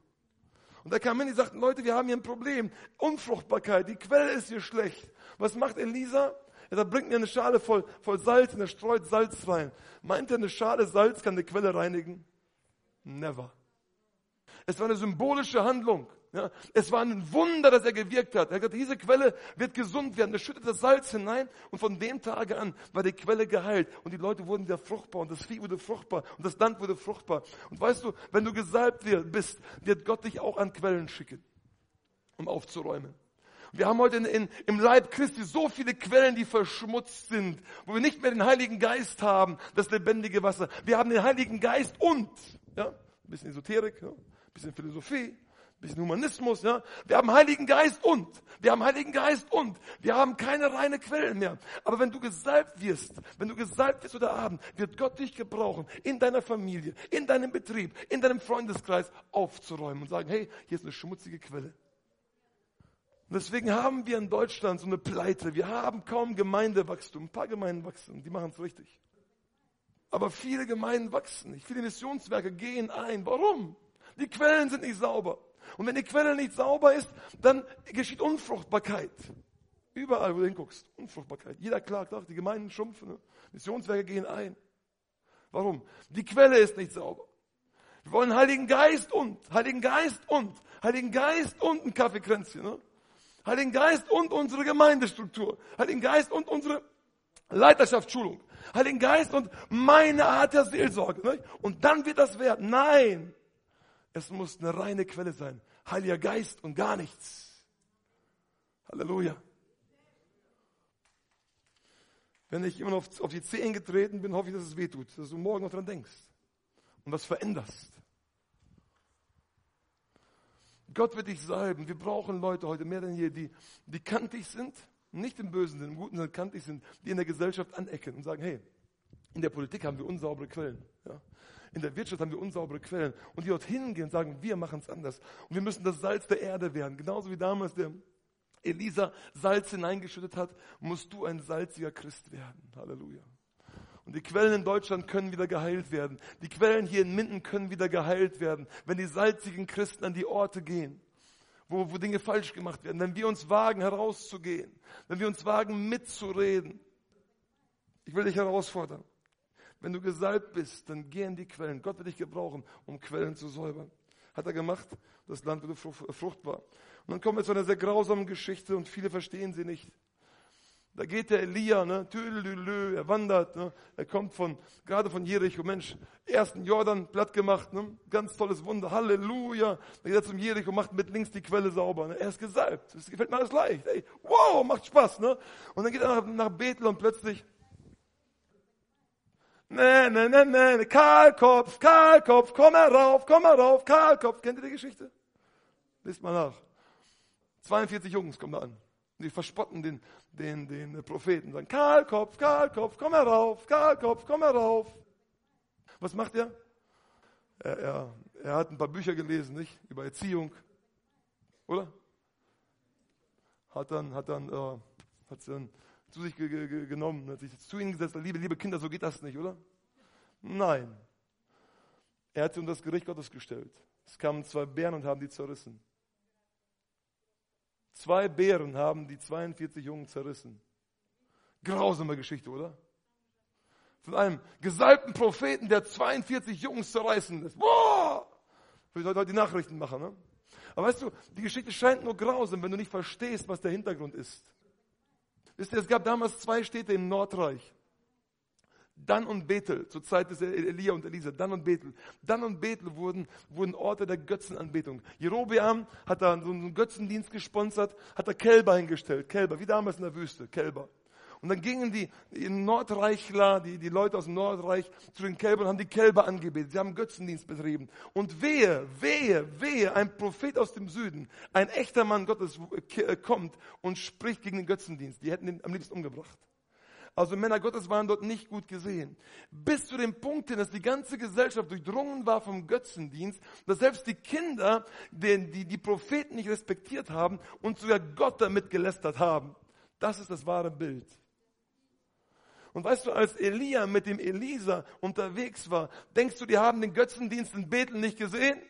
Und da kam hin, die sagten, Leute, wir haben hier ein Problem. Unfruchtbarkeit, die Quelle ist hier schlecht. Was macht Elisa? Er sagt, bringt mir eine Schale voll, voll Salz und er streut Salz rein. Meint er, eine Schale Salz kann eine Quelle reinigen? Never. Es war eine symbolische Handlung. Ja, es war ein Wunder, dass er gewirkt hat. Er hat gesagt, diese Quelle wird gesund werden. Er schüttet das Salz hinein und von dem Tage an war die Quelle geheilt. Und die Leute wurden wieder fruchtbar und das Vieh wurde fruchtbar und das Land wurde fruchtbar. Und weißt du, wenn du gesalbt bist, wird Gott dich auch an Quellen schicken, um aufzuräumen. Wir haben heute in, in, im Leib Christi so viele Quellen, die verschmutzt sind, wo wir nicht mehr den Heiligen Geist haben, das lebendige Wasser. Wir haben den Heiligen Geist und, ja, ein bisschen Esoterik, ja, ein bisschen Philosophie, bisschen Humanismus, ja. Wir haben Heiligen Geist und, wir haben Heiligen Geist und, wir haben keine reine Quellen mehr. Aber wenn du gesalbt wirst, wenn du gesalbt wirst heute Abend, wird Gott dich gebrauchen, in deiner Familie, in deinem Betrieb, in deinem Freundeskreis aufzuräumen und sagen, hey, hier ist eine schmutzige Quelle. Und deswegen haben wir in Deutschland so eine Pleite. Wir haben kaum Gemeindewachstum. Ein paar Gemeinden wachsen, die machen es richtig. Aber viele Gemeinden wachsen nicht. Viele Missionswerke gehen ein. Warum? Die Quellen sind nicht sauber. Und wenn die Quelle nicht sauber ist, dann geschieht Unfruchtbarkeit. Überall, wo du hinguckst. Unfruchtbarkeit. Jeder klagt auch, die Gemeinden schrumpfen. Ne? Missionswerke gehen ein. Warum? Die Quelle ist nicht sauber. Wir wollen Heiligen Geist und, Heiligen Geist und, Heiligen Geist und ein Kaffeekränzchen. Ne? Heiligen Geist und unsere Gemeindestruktur. Heiligen Geist und unsere Leiterschaftsschulung. Heiligen Geist und meine Art der Seelsorge. Nicht? Und dann wird das wert. Nein, es muss eine reine Quelle sein. Heiliger Geist und gar nichts. Halleluja. Wenn ich immer noch auf die Zehen getreten bin, hoffe ich, dass es weh tut, dass du morgen noch dran denkst und was veränderst. Gott wird dich salben. Wir brauchen Leute heute mehr denn je, die, die kantig sind, nicht im bösen Sinn, im guten Sinn kantig sind, die in der Gesellschaft anecken und sagen, hey, in der Politik haben wir unsaubere Quellen. Ja? In der Wirtschaft haben wir unsaubere Quellen. Und die dorthin gehen und sagen, wir machen es anders. Und wir müssen das Salz der Erde werden. Genauso wie damals der Elisa Salz hineingeschüttet hat, musst du ein salziger Christ werden. Halleluja. Und die Quellen in Deutschland können wieder geheilt werden. Die Quellen hier in Minden können wieder geheilt werden, wenn die salzigen Christen an die Orte gehen, wo, wo Dinge falsch gemacht werden. Wenn wir uns wagen, herauszugehen. Wenn wir uns wagen, mitzureden. Ich will dich herausfordern. Wenn du gesalbt bist, dann geh in die Quellen. Gott wird dich gebrauchen, um Quellen zu säubern. Hat er gemacht. Das Land wurde fruchtbar. Und dann kommen wir zu einer sehr grausamen Geschichte und viele verstehen sie nicht. Da geht der Elia, ne, Tüdelülö, er wandert, ne, er kommt von, gerade von Jericho, Mensch, ersten Jordan platt gemacht, ne, ganz tolles Wunder, Halleluja. Da geht er zum Jericho, macht mit links die Quelle sauber, ne, er ist gesalbt, das gefällt mir alles leicht, ey, wow, macht Spaß, ne. Und dann geht er nach, nach Bethel und plötzlich, ne, ne, ne, ne, Kahlkopf, Kahlkopf, komm herauf, komm herauf, Kahlkopf, kennt ihr die Geschichte? Lest mal nach. 42 Jungs kommen da an. Die verspotten den, den, den Propheten, sagen, Kahlkopf, Kahlkopf, komm herauf, Kahlkopf, komm herauf. Was macht er? Er, er, er hat ein paar Bücher gelesen, nicht? Über Erziehung. Oder? Hat dann, hat dann, äh, hat dann zu sich ge ge genommen, hat sich zu ihnen gesetzt, liebe, liebe Kinder, so geht das nicht, oder? Nein. Er hat sie unter das Gericht Gottes gestellt. Es kamen zwei Bären und haben die zerrissen. Zwei Bären haben die 42 Jungen zerrissen. Grausame Geschichte, oder? Von einem gesalbten Propheten, der 42 Jungs zerreißen lässt. Boah! Würde heute die Nachrichten machen, ne? Aber weißt du, die Geschichte scheint nur grausam, wenn du nicht verstehst, was der Hintergrund ist. Wisst ihr, es gab damals zwei Städte im Nordreich. Dan und Bethel, zur Zeit des Elia und Elisa, Dan und Bethel. Dan und Bethel wurden, wurden Orte der Götzenanbetung. Jerobeam hat da so einen Götzendienst gesponsert, hat da Kälber hingestellt, Kälber, wie damals in der Wüste, Kälber. Und dann gingen die, die Nordreichler, die, die Leute aus dem Nordreich zu den Kälbern, haben die Kälber angebetet. Sie haben Götzendienst betrieben. Und wehe, wehe, wehe, ein Prophet aus dem Süden, ein echter Mann Gottes äh, kommt und spricht gegen den Götzendienst. Die hätten ihn am liebsten umgebracht. Also Männer Gottes waren dort nicht gut gesehen. Bis zu dem Punkt dass die ganze Gesellschaft durchdrungen war vom Götzendienst, dass selbst die Kinder, die, die, die Propheten nicht respektiert haben und sogar Gott damit gelästert haben. Das ist das wahre Bild. Und weißt du, als Elia mit dem Elisa unterwegs war, denkst du, die haben den Götzendienst in Bethel nicht gesehen?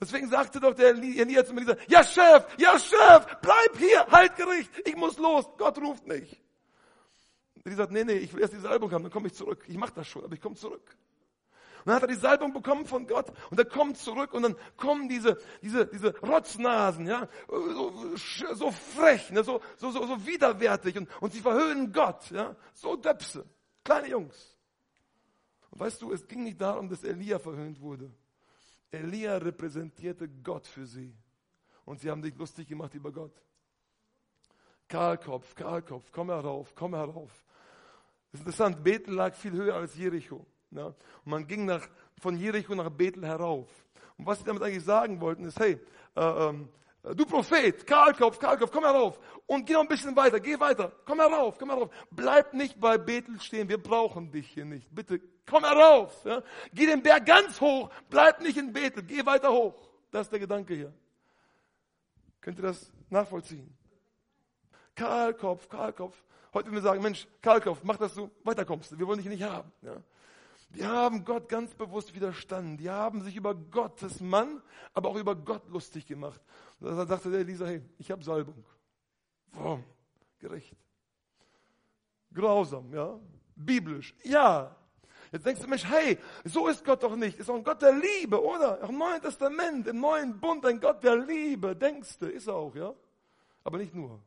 Deswegen sagte doch der Elia zu Elisa, ja Chef, ja Chef, bleib hier, halt Gericht, ich muss los, Gott ruft mich. Und die sagt, nee, nee, ich will erst die Salbung haben, dann komme ich zurück. Ich mache das schon, aber ich komme zurück. Und dann hat er die Salbung bekommen von Gott und er kommt zurück und dann kommen diese, diese, diese Rotznasen, ja, so, so frech, ne, so, so, so, so widerwärtig und, und sie verhöhnen Gott, ja, so Döpse, kleine Jungs. Und weißt du, es ging nicht darum, dass Elia verhöhnt wurde. Elia repräsentierte Gott für sie. Und sie haben dich lustig gemacht über Gott. Kahlkopf, Kahlkopf, komm herauf, komm herauf. Das ist interessant, Bethel lag viel höher als Jericho. Ja? Und man ging nach, von Jericho nach Bethel herauf. Und was sie damit eigentlich sagen wollten, ist, hey, äh, ähm, du Prophet, Kahlkopf, Kahlkopf, komm herauf. Und geh noch ein bisschen weiter, geh weiter, komm herauf, komm herauf. Bleib nicht bei Bethel stehen, wir brauchen dich hier nicht. Bitte, komm herauf. Ja? Geh den Berg ganz hoch, bleib nicht in Bethel, geh weiter hoch. Das ist der Gedanke hier. Könnt ihr das nachvollziehen? Kahlkopf, Kahlkopf. Heute würden wir sagen, Mensch, Kahlkopf, mach, dass du weiterkommst. Wir wollen dich nicht haben. Ja? Die haben Gott ganz bewusst widerstanden. Die haben sich über Gottes Mann, aber auch über Gott lustig gemacht. Und dann sagte der Elisa, hey, ich habe Salbung. Warum? Gerecht. Grausam, ja. Biblisch, ja. Jetzt denkst du, Mensch, hey, so ist Gott doch nicht. Ist auch ein Gott der Liebe, oder? Auch im Neuen Testament, im Neuen Bund, ein Gott der Liebe, denkst du, ist er auch, ja. Aber nicht nur.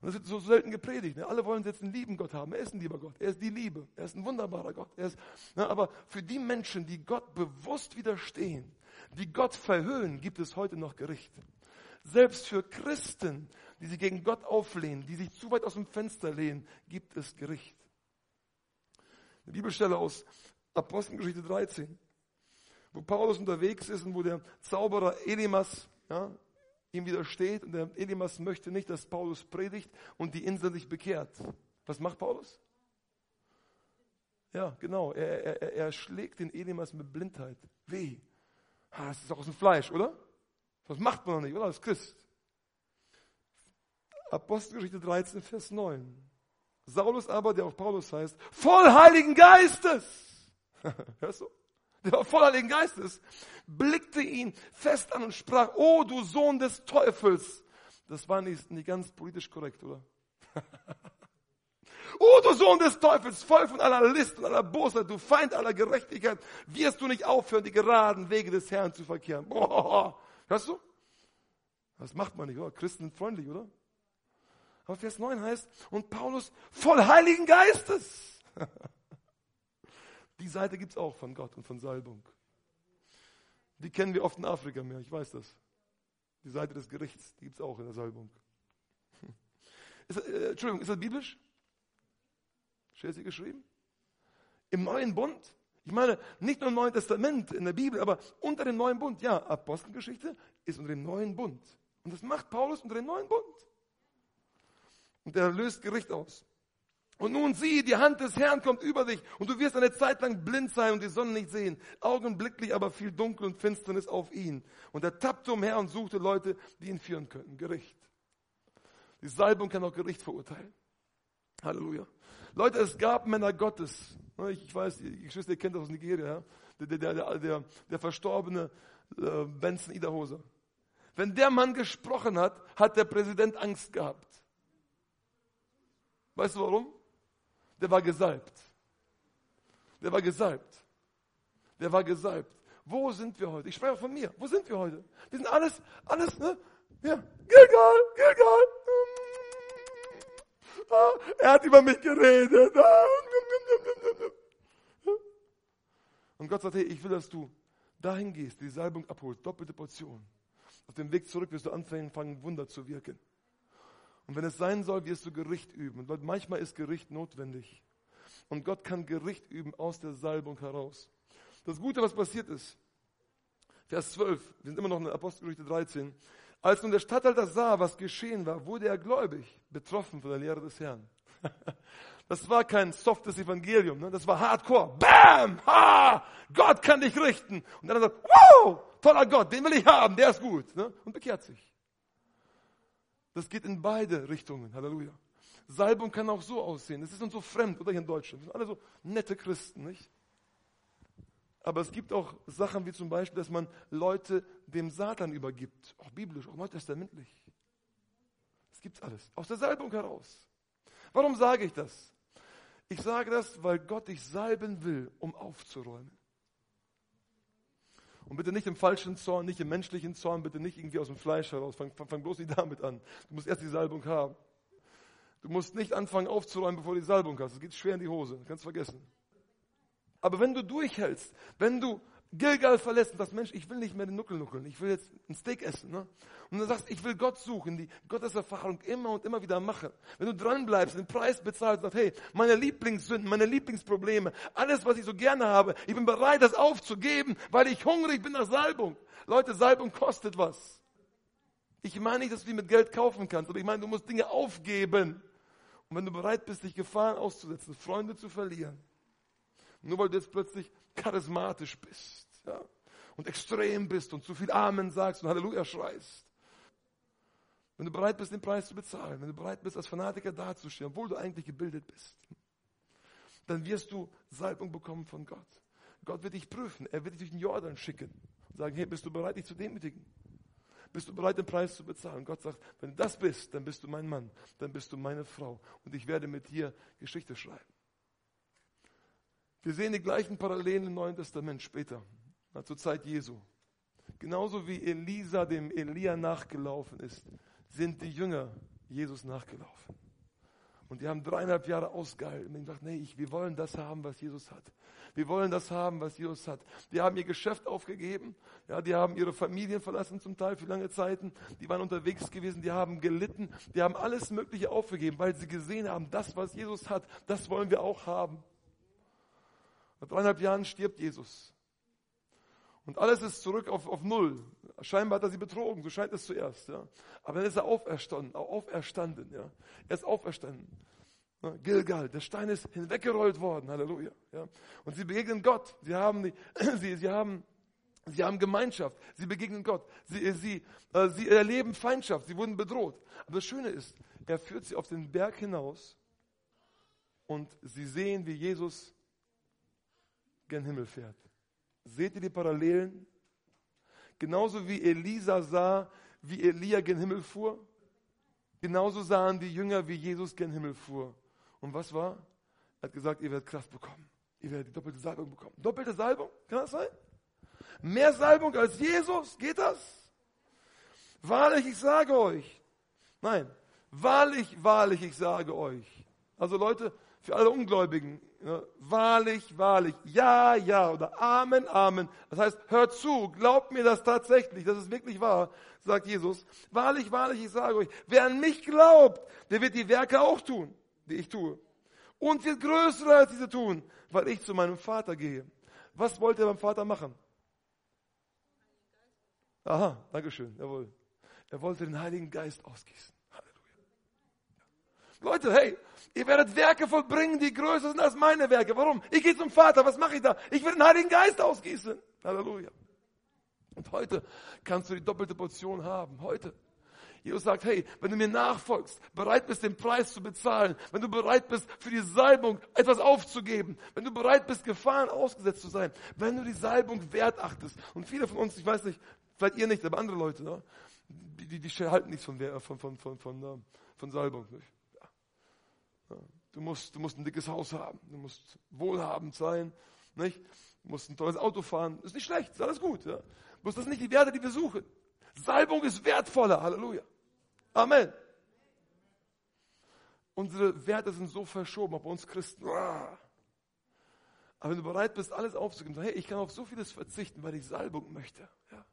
Und das wird so selten gepredigt. Ne? Alle wollen jetzt einen lieben Gott haben. Er ist ein lieber Gott. Er ist die Liebe. Er ist ein wunderbarer Gott. Er ist, ne? Aber für die Menschen, die Gott bewusst widerstehen, die Gott verhöhnen, gibt es heute noch Gerichte. Selbst für Christen, die sich gegen Gott auflehnen, die sich zu weit aus dem Fenster lehnen, gibt es Gericht. Eine Bibelstelle aus Apostelgeschichte 13, wo Paulus unterwegs ist und wo der Zauberer Elimas ja, ihm widersteht und der Elimas möchte nicht, dass Paulus predigt und die Insel sich bekehrt. Was macht Paulus? Ja, genau. Er, er, er schlägt den Elimas mit Blindheit. Weh. Das ist auch aus dem Fleisch, oder? Das macht man noch nicht, oder? Als Christ. Apostelgeschichte 13, Vers 9. Saulus aber, der auch Paulus heißt, voll Heiligen Geistes. Hörst du? Der war voll Heiligen Geistes. Blickte ihn fest an und sprach, oh du Sohn des Teufels. Das war nicht, nicht ganz politisch korrekt, oder? oh du Sohn des Teufels, voll von aller List und aller Bosheit, du Feind aller Gerechtigkeit, wirst du nicht aufhören, die geraden Wege des Herrn zu verkehren. Boah. Hörst du? Das macht man nicht, oder? Christen sind freundlich, oder? Aber Vers 9 heißt, und Paulus voll Heiligen Geistes. Die Seite gibt es auch von Gott und von Salbung. Die kennen wir oft in Afrika mehr, ich weiß das. Die Seite des Gerichts, die gibt es auch in der Salbung. Ist, äh, Entschuldigung, ist das biblisch? Steht geschrieben? Im Neuen Bund? Ich meine, nicht nur im Neuen Testament, in der Bibel, aber unter dem Neuen Bund. Ja, Apostelgeschichte ist unter dem Neuen Bund. Und das macht Paulus unter dem Neuen Bund. Und er löst Gericht aus. Und nun sieh, die Hand des Herrn kommt über dich und du wirst eine Zeit lang blind sein und die Sonne nicht sehen. Augenblicklich aber fiel Dunkel und Finsternis auf ihn. Und er tappte umher und suchte Leute, die ihn führen könnten. Gericht. Die Salbung kann auch Gericht verurteilen. Halleluja. Leute, es gab Männer Gottes. Ich weiß, die Geschwister, ihr kennt das aus Nigeria. Der, der, der, der, der verstorbene äh, Benson Idahoser. Wenn der Mann gesprochen hat, hat der Präsident Angst gehabt. Weißt du warum? Der war gesalbt. Der war gesalbt. Der war gesalbt. Wo sind wir heute? Ich spreche von mir. Wo sind wir heute? Wir sind alles, alles, ne? Ja, Gilgal, Gilgal. Ah, er hat über mich geredet. Ah. Und Gott sagt, hey, ich will, dass du dahin gehst, die Salbung abholst, doppelte Portion. Auf dem Weg zurück wirst du anfangen, Wunder zu wirken. Und wenn es sein soll, wirst du Gericht üben. Und manchmal ist Gericht notwendig. Und Gott kann Gericht üben aus der Salbung heraus. Das Gute, was passiert ist, Vers 12, wir sind immer noch in Apostelgeschichte 13. Als nun der Statthalter sah, was geschehen war, wurde er gläubig, betroffen von der Lehre des Herrn. Das war kein softes Evangelium, ne? das war Hardcore. Bam! Ha! Gott kann dich richten. Und dann sagt, wow, toller Gott, den will ich haben, der ist gut. Ne? Und bekehrt sich. Das geht in beide Richtungen. Halleluja. Salbung kann auch so aussehen. Es ist uns so fremd, oder hier in Deutschland. Wir sind alle so nette Christen, nicht? Aber es gibt auch Sachen wie zum Beispiel, dass man Leute dem Satan übergibt. Auch biblisch, auch neutestamentlich. Das gibt's alles. Aus der Salbung heraus. Warum sage ich das? Ich sage das, weil Gott dich salben will, um aufzuräumen. Und bitte nicht im falschen Zorn, nicht im menschlichen Zorn, bitte nicht irgendwie aus dem Fleisch heraus. Fang, fang, fang bloß nicht damit an. Du musst erst die Salbung haben. Du musst nicht anfangen aufzuräumen, bevor du die Salbung hast. Es geht schwer in die Hose. Kannst vergessen. Aber wenn du durchhältst, wenn du Gilgal verlässt und sagst, Mensch, ich will nicht mehr den Nuckel nuckeln, ich will jetzt ein Steak essen. Ne? Und dann sagst, ich will Gott suchen, die Gotteserfahrung immer und immer wieder machen. Wenn du dranbleibst, den Preis bezahlst, sagst, hey, meine Lieblingssünden, meine Lieblingsprobleme, alles, was ich so gerne habe, ich bin bereit, das aufzugeben, weil ich hungrig bin nach Salbung. Leute, Salbung kostet was. Ich meine nicht, dass du die mit Geld kaufen kannst, aber ich meine, du musst Dinge aufgeben. Und wenn du bereit bist, dich Gefahren auszusetzen, Freunde zu verlieren, nur weil du jetzt plötzlich charismatisch bist ja, und extrem bist und zu viel Amen sagst und Halleluja schreist. Wenn du bereit bist, den Preis zu bezahlen, wenn du bereit bist, als Fanatiker dazustehen, obwohl du eigentlich gebildet bist, dann wirst du Salbung bekommen von Gott. Gott wird dich prüfen. Er wird dich durch den Jordan schicken und sagen, hey, bist du bereit, dich zu demütigen? Bist du bereit, den Preis zu bezahlen? Gott sagt, wenn du das bist, dann bist du mein Mann, dann bist du meine Frau und ich werde mit dir Geschichte schreiben. Wir sehen die gleichen Parallelen im Neuen Testament später, zur Zeit Jesu. Genauso wie Elisa dem Elia nachgelaufen ist, sind die Jünger Jesus nachgelaufen. Und die haben dreieinhalb Jahre ausgehalten und gesagt, nee, ich, wir wollen das haben, was Jesus hat. Wir wollen das haben, was Jesus hat. Die haben ihr Geschäft aufgegeben. Ja, die haben ihre Familien verlassen zum Teil für lange Zeiten. Die waren unterwegs gewesen. Die haben gelitten. Die haben alles Mögliche aufgegeben, weil sie gesehen haben, das, was Jesus hat, das wollen wir auch haben. Nach dreieinhalb Jahren stirbt Jesus. Und alles ist zurück auf, auf Null. Scheinbar hat er sie betrogen, so scheint es zuerst. Ja. Aber dann ist er auferstanden, auferstanden. Ja. Er ist auferstanden. Ja, Gilgal, der Stein ist hinweggerollt worden, Halleluja. Ja. Und sie begegnen Gott. Sie haben, die, sie, sie haben, sie haben Gemeinschaft. Sie begegnen Gott. Sie, sie, äh, sie erleben Feindschaft. Sie wurden bedroht. Aber das Schöne ist, er führt sie auf den Berg hinaus und sie sehen, wie Jesus gen Himmel fährt. Seht ihr die Parallelen? Genauso wie Elisa sah, wie Elia gen Himmel fuhr, genauso sahen die Jünger, wie Jesus gen Himmel fuhr. Und was war? Er hat gesagt, ihr werdet Kraft bekommen. Ihr werdet die doppelte Salbung bekommen. Doppelte Salbung? Kann das sein? Mehr Salbung als Jesus? Geht das? Wahrlich, ich sage euch. Nein, wahrlich, wahrlich, ich sage euch. Also Leute, für alle Ungläubigen, ja, wahrlich, wahrlich, ja, ja oder Amen, Amen. Das heißt, hört zu, glaubt mir das tatsächlich, das ist wirklich wahr, sagt Jesus. Wahrlich, wahrlich, ich sage euch, wer an mich glaubt, der wird die Werke auch tun, die ich tue. Und wird größere als diese tun, weil ich zu meinem Vater gehe. Was wollte er beim Vater machen? Aha, Dankeschön, jawohl. Er wollte den Heiligen Geist ausgießen. Leute, hey, ihr werdet Werke vollbringen, die größer sind als meine Werke. Warum? Ich gehe zum Vater, was mache ich da? Ich will den Heiligen Geist ausgießen. Halleluja. Und heute kannst du die doppelte Portion haben. Heute. Jesus sagt, hey, wenn du mir nachfolgst, bereit bist, den Preis zu bezahlen, wenn du bereit bist, für die Salbung etwas aufzugeben, wenn du bereit bist, Gefahren ausgesetzt zu sein, wenn du die Salbung wert achtest. Und viele von uns, ich weiß nicht, vielleicht ihr nicht, aber andere Leute, ne, die, die, die halten nichts von, von, von, von, von, von Salbung. Nicht? Du musst, du musst ein dickes Haus haben, du musst wohlhabend sein, nicht? Du musst ein teures Auto fahren. Ist nicht schlecht, ist alles gut. Ja? Muss das nicht die Werte, die wir suchen. Salbung ist wertvoller. Halleluja. Amen. Unsere Werte sind so verschoben, auch bei uns Christen. Aber wenn du bereit bist, alles aufzugeben, hey, ich kann auf so vieles verzichten, weil ich Salbung möchte. Ja?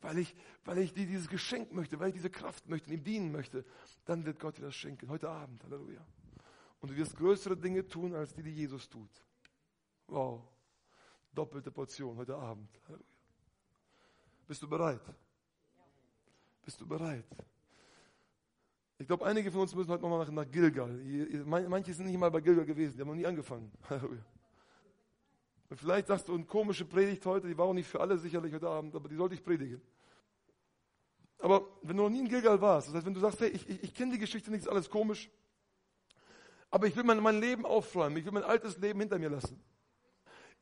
Weil ich, weil ich dir dieses Geschenk möchte, weil ich diese Kraft möchte und ihm dienen möchte, dann wird Gott dir das schenken. Heute Abend. Halleluja. Und du wirst größere Dinge tun, als die, die Jesus tut. Wow. Doppelte Portion heute Abend. Bist du bereit? Bist du bereit? Ich glaube, einige von uns müssen heute nochmal nach, Gilgal. Manche sind nicht mal bei Gilgal gewesen, die haben noch nie angefangen. Vielleicht sagst du, eine komische Predigt heute, die war auch nicht für alle sicherlich heute Abend, aber die sollte ich predigen. Aber wenn du noch nie in Gilgal warst, das heißt, wenn du sagst, hey, ich, ich, ich kenne die Geschichte nicht, ist alles komisch, aber ich will mein, mein Leben aufräumen. Ich will mein altes Leben hinter mir lassen.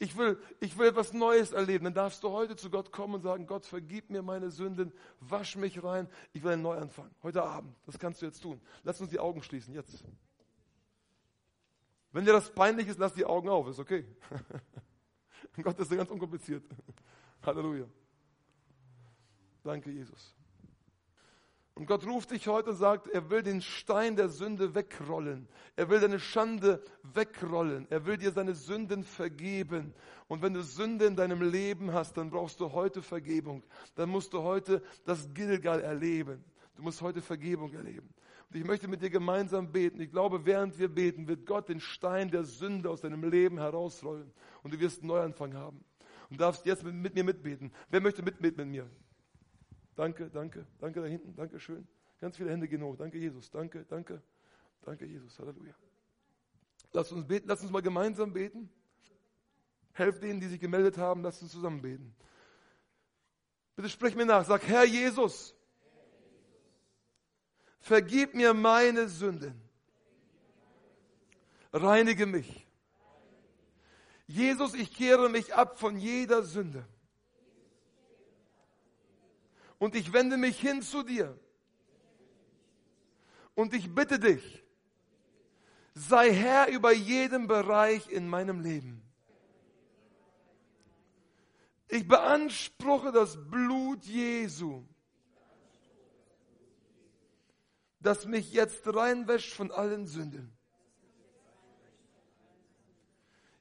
Ich will, ich will etwas Neues erleben. Dann darfst du heute zu Gott kommen und sagen, Gott, vergib mir meine Sünden, wasch mich rein. Ich will einen Neuanfang. Heute Abend. Das kannst du jetzt tun. Lass uns die Augen schließen. Jetzt. Wenn dir das peinlich ist, lass die Augen auf. Ist okay. Gott ist ganz unkompliziert. Halleluja. Danke, Jesus. Und Gott ruft dich heute und sagt, er will den Stein der Sünde wegrollen. Er will deine Schande wegrollen. Er will dir seine Sünden vergeben. Und wenn du Sünde in deinem Leben hast, dann brauchst du heute Vergebung. Dann musst du heute das Gilgal erleben. Du musst heute Vergebung erleben. Und ich möchte mit dir gemeinsam beten. Ich glaube, während wir beten, wird Gott den Stein der Sünde aus deinem Leben herausrollen. Und du wirst einen Neuanfang haben. Und darfst jetzt mit, mit mir mitbeten. Wer möchte mitbeten mit mir? Danke, danke, danke da hinten, danke schön. Ganz viele Hände gehen hoch. Danke, Jesus. Danke, danke, danke, Jesus. Halleluja. Lass uns beten, lass uns mal gemeinsam beten. Helft denen, die sich gemeldet haben, lass uns zusammen beten. Bitte sprich mir nach. Sag, Herr Jesus, vergib mir meine Sünden. Reinige mich. Jesus, ich kehre mich ab von jeder Sünde und ich wende mich hin zu dir. Und ich bitte dich, sei Herr über jedem Bereich in meinem Leben. Ich beanspruche das Blut Jesu, das mich jetzt reinwäscht von allen Sünden.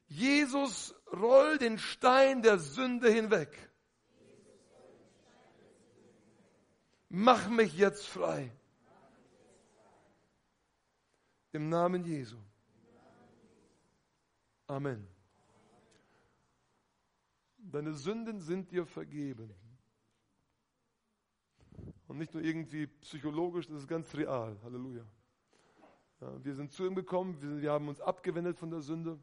Jesus, roll den Stein der Sünde hinweg. Mach mich jetzt frei. Im Namen Jesu. Amen. Deine Sünden sind dir vergeben. Und nicht nur irgendwie psychologisch, das ist ganz real. Halleluja. Ja, wir sind zu ihm gekommen, wir, wir haben uns abgewendet von der Sünde.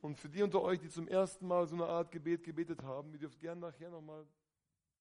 Und für die unter euch, die zum ersten Mal so eine Art Gebet gebetet haben, ihr dürft gerne nachher nochmal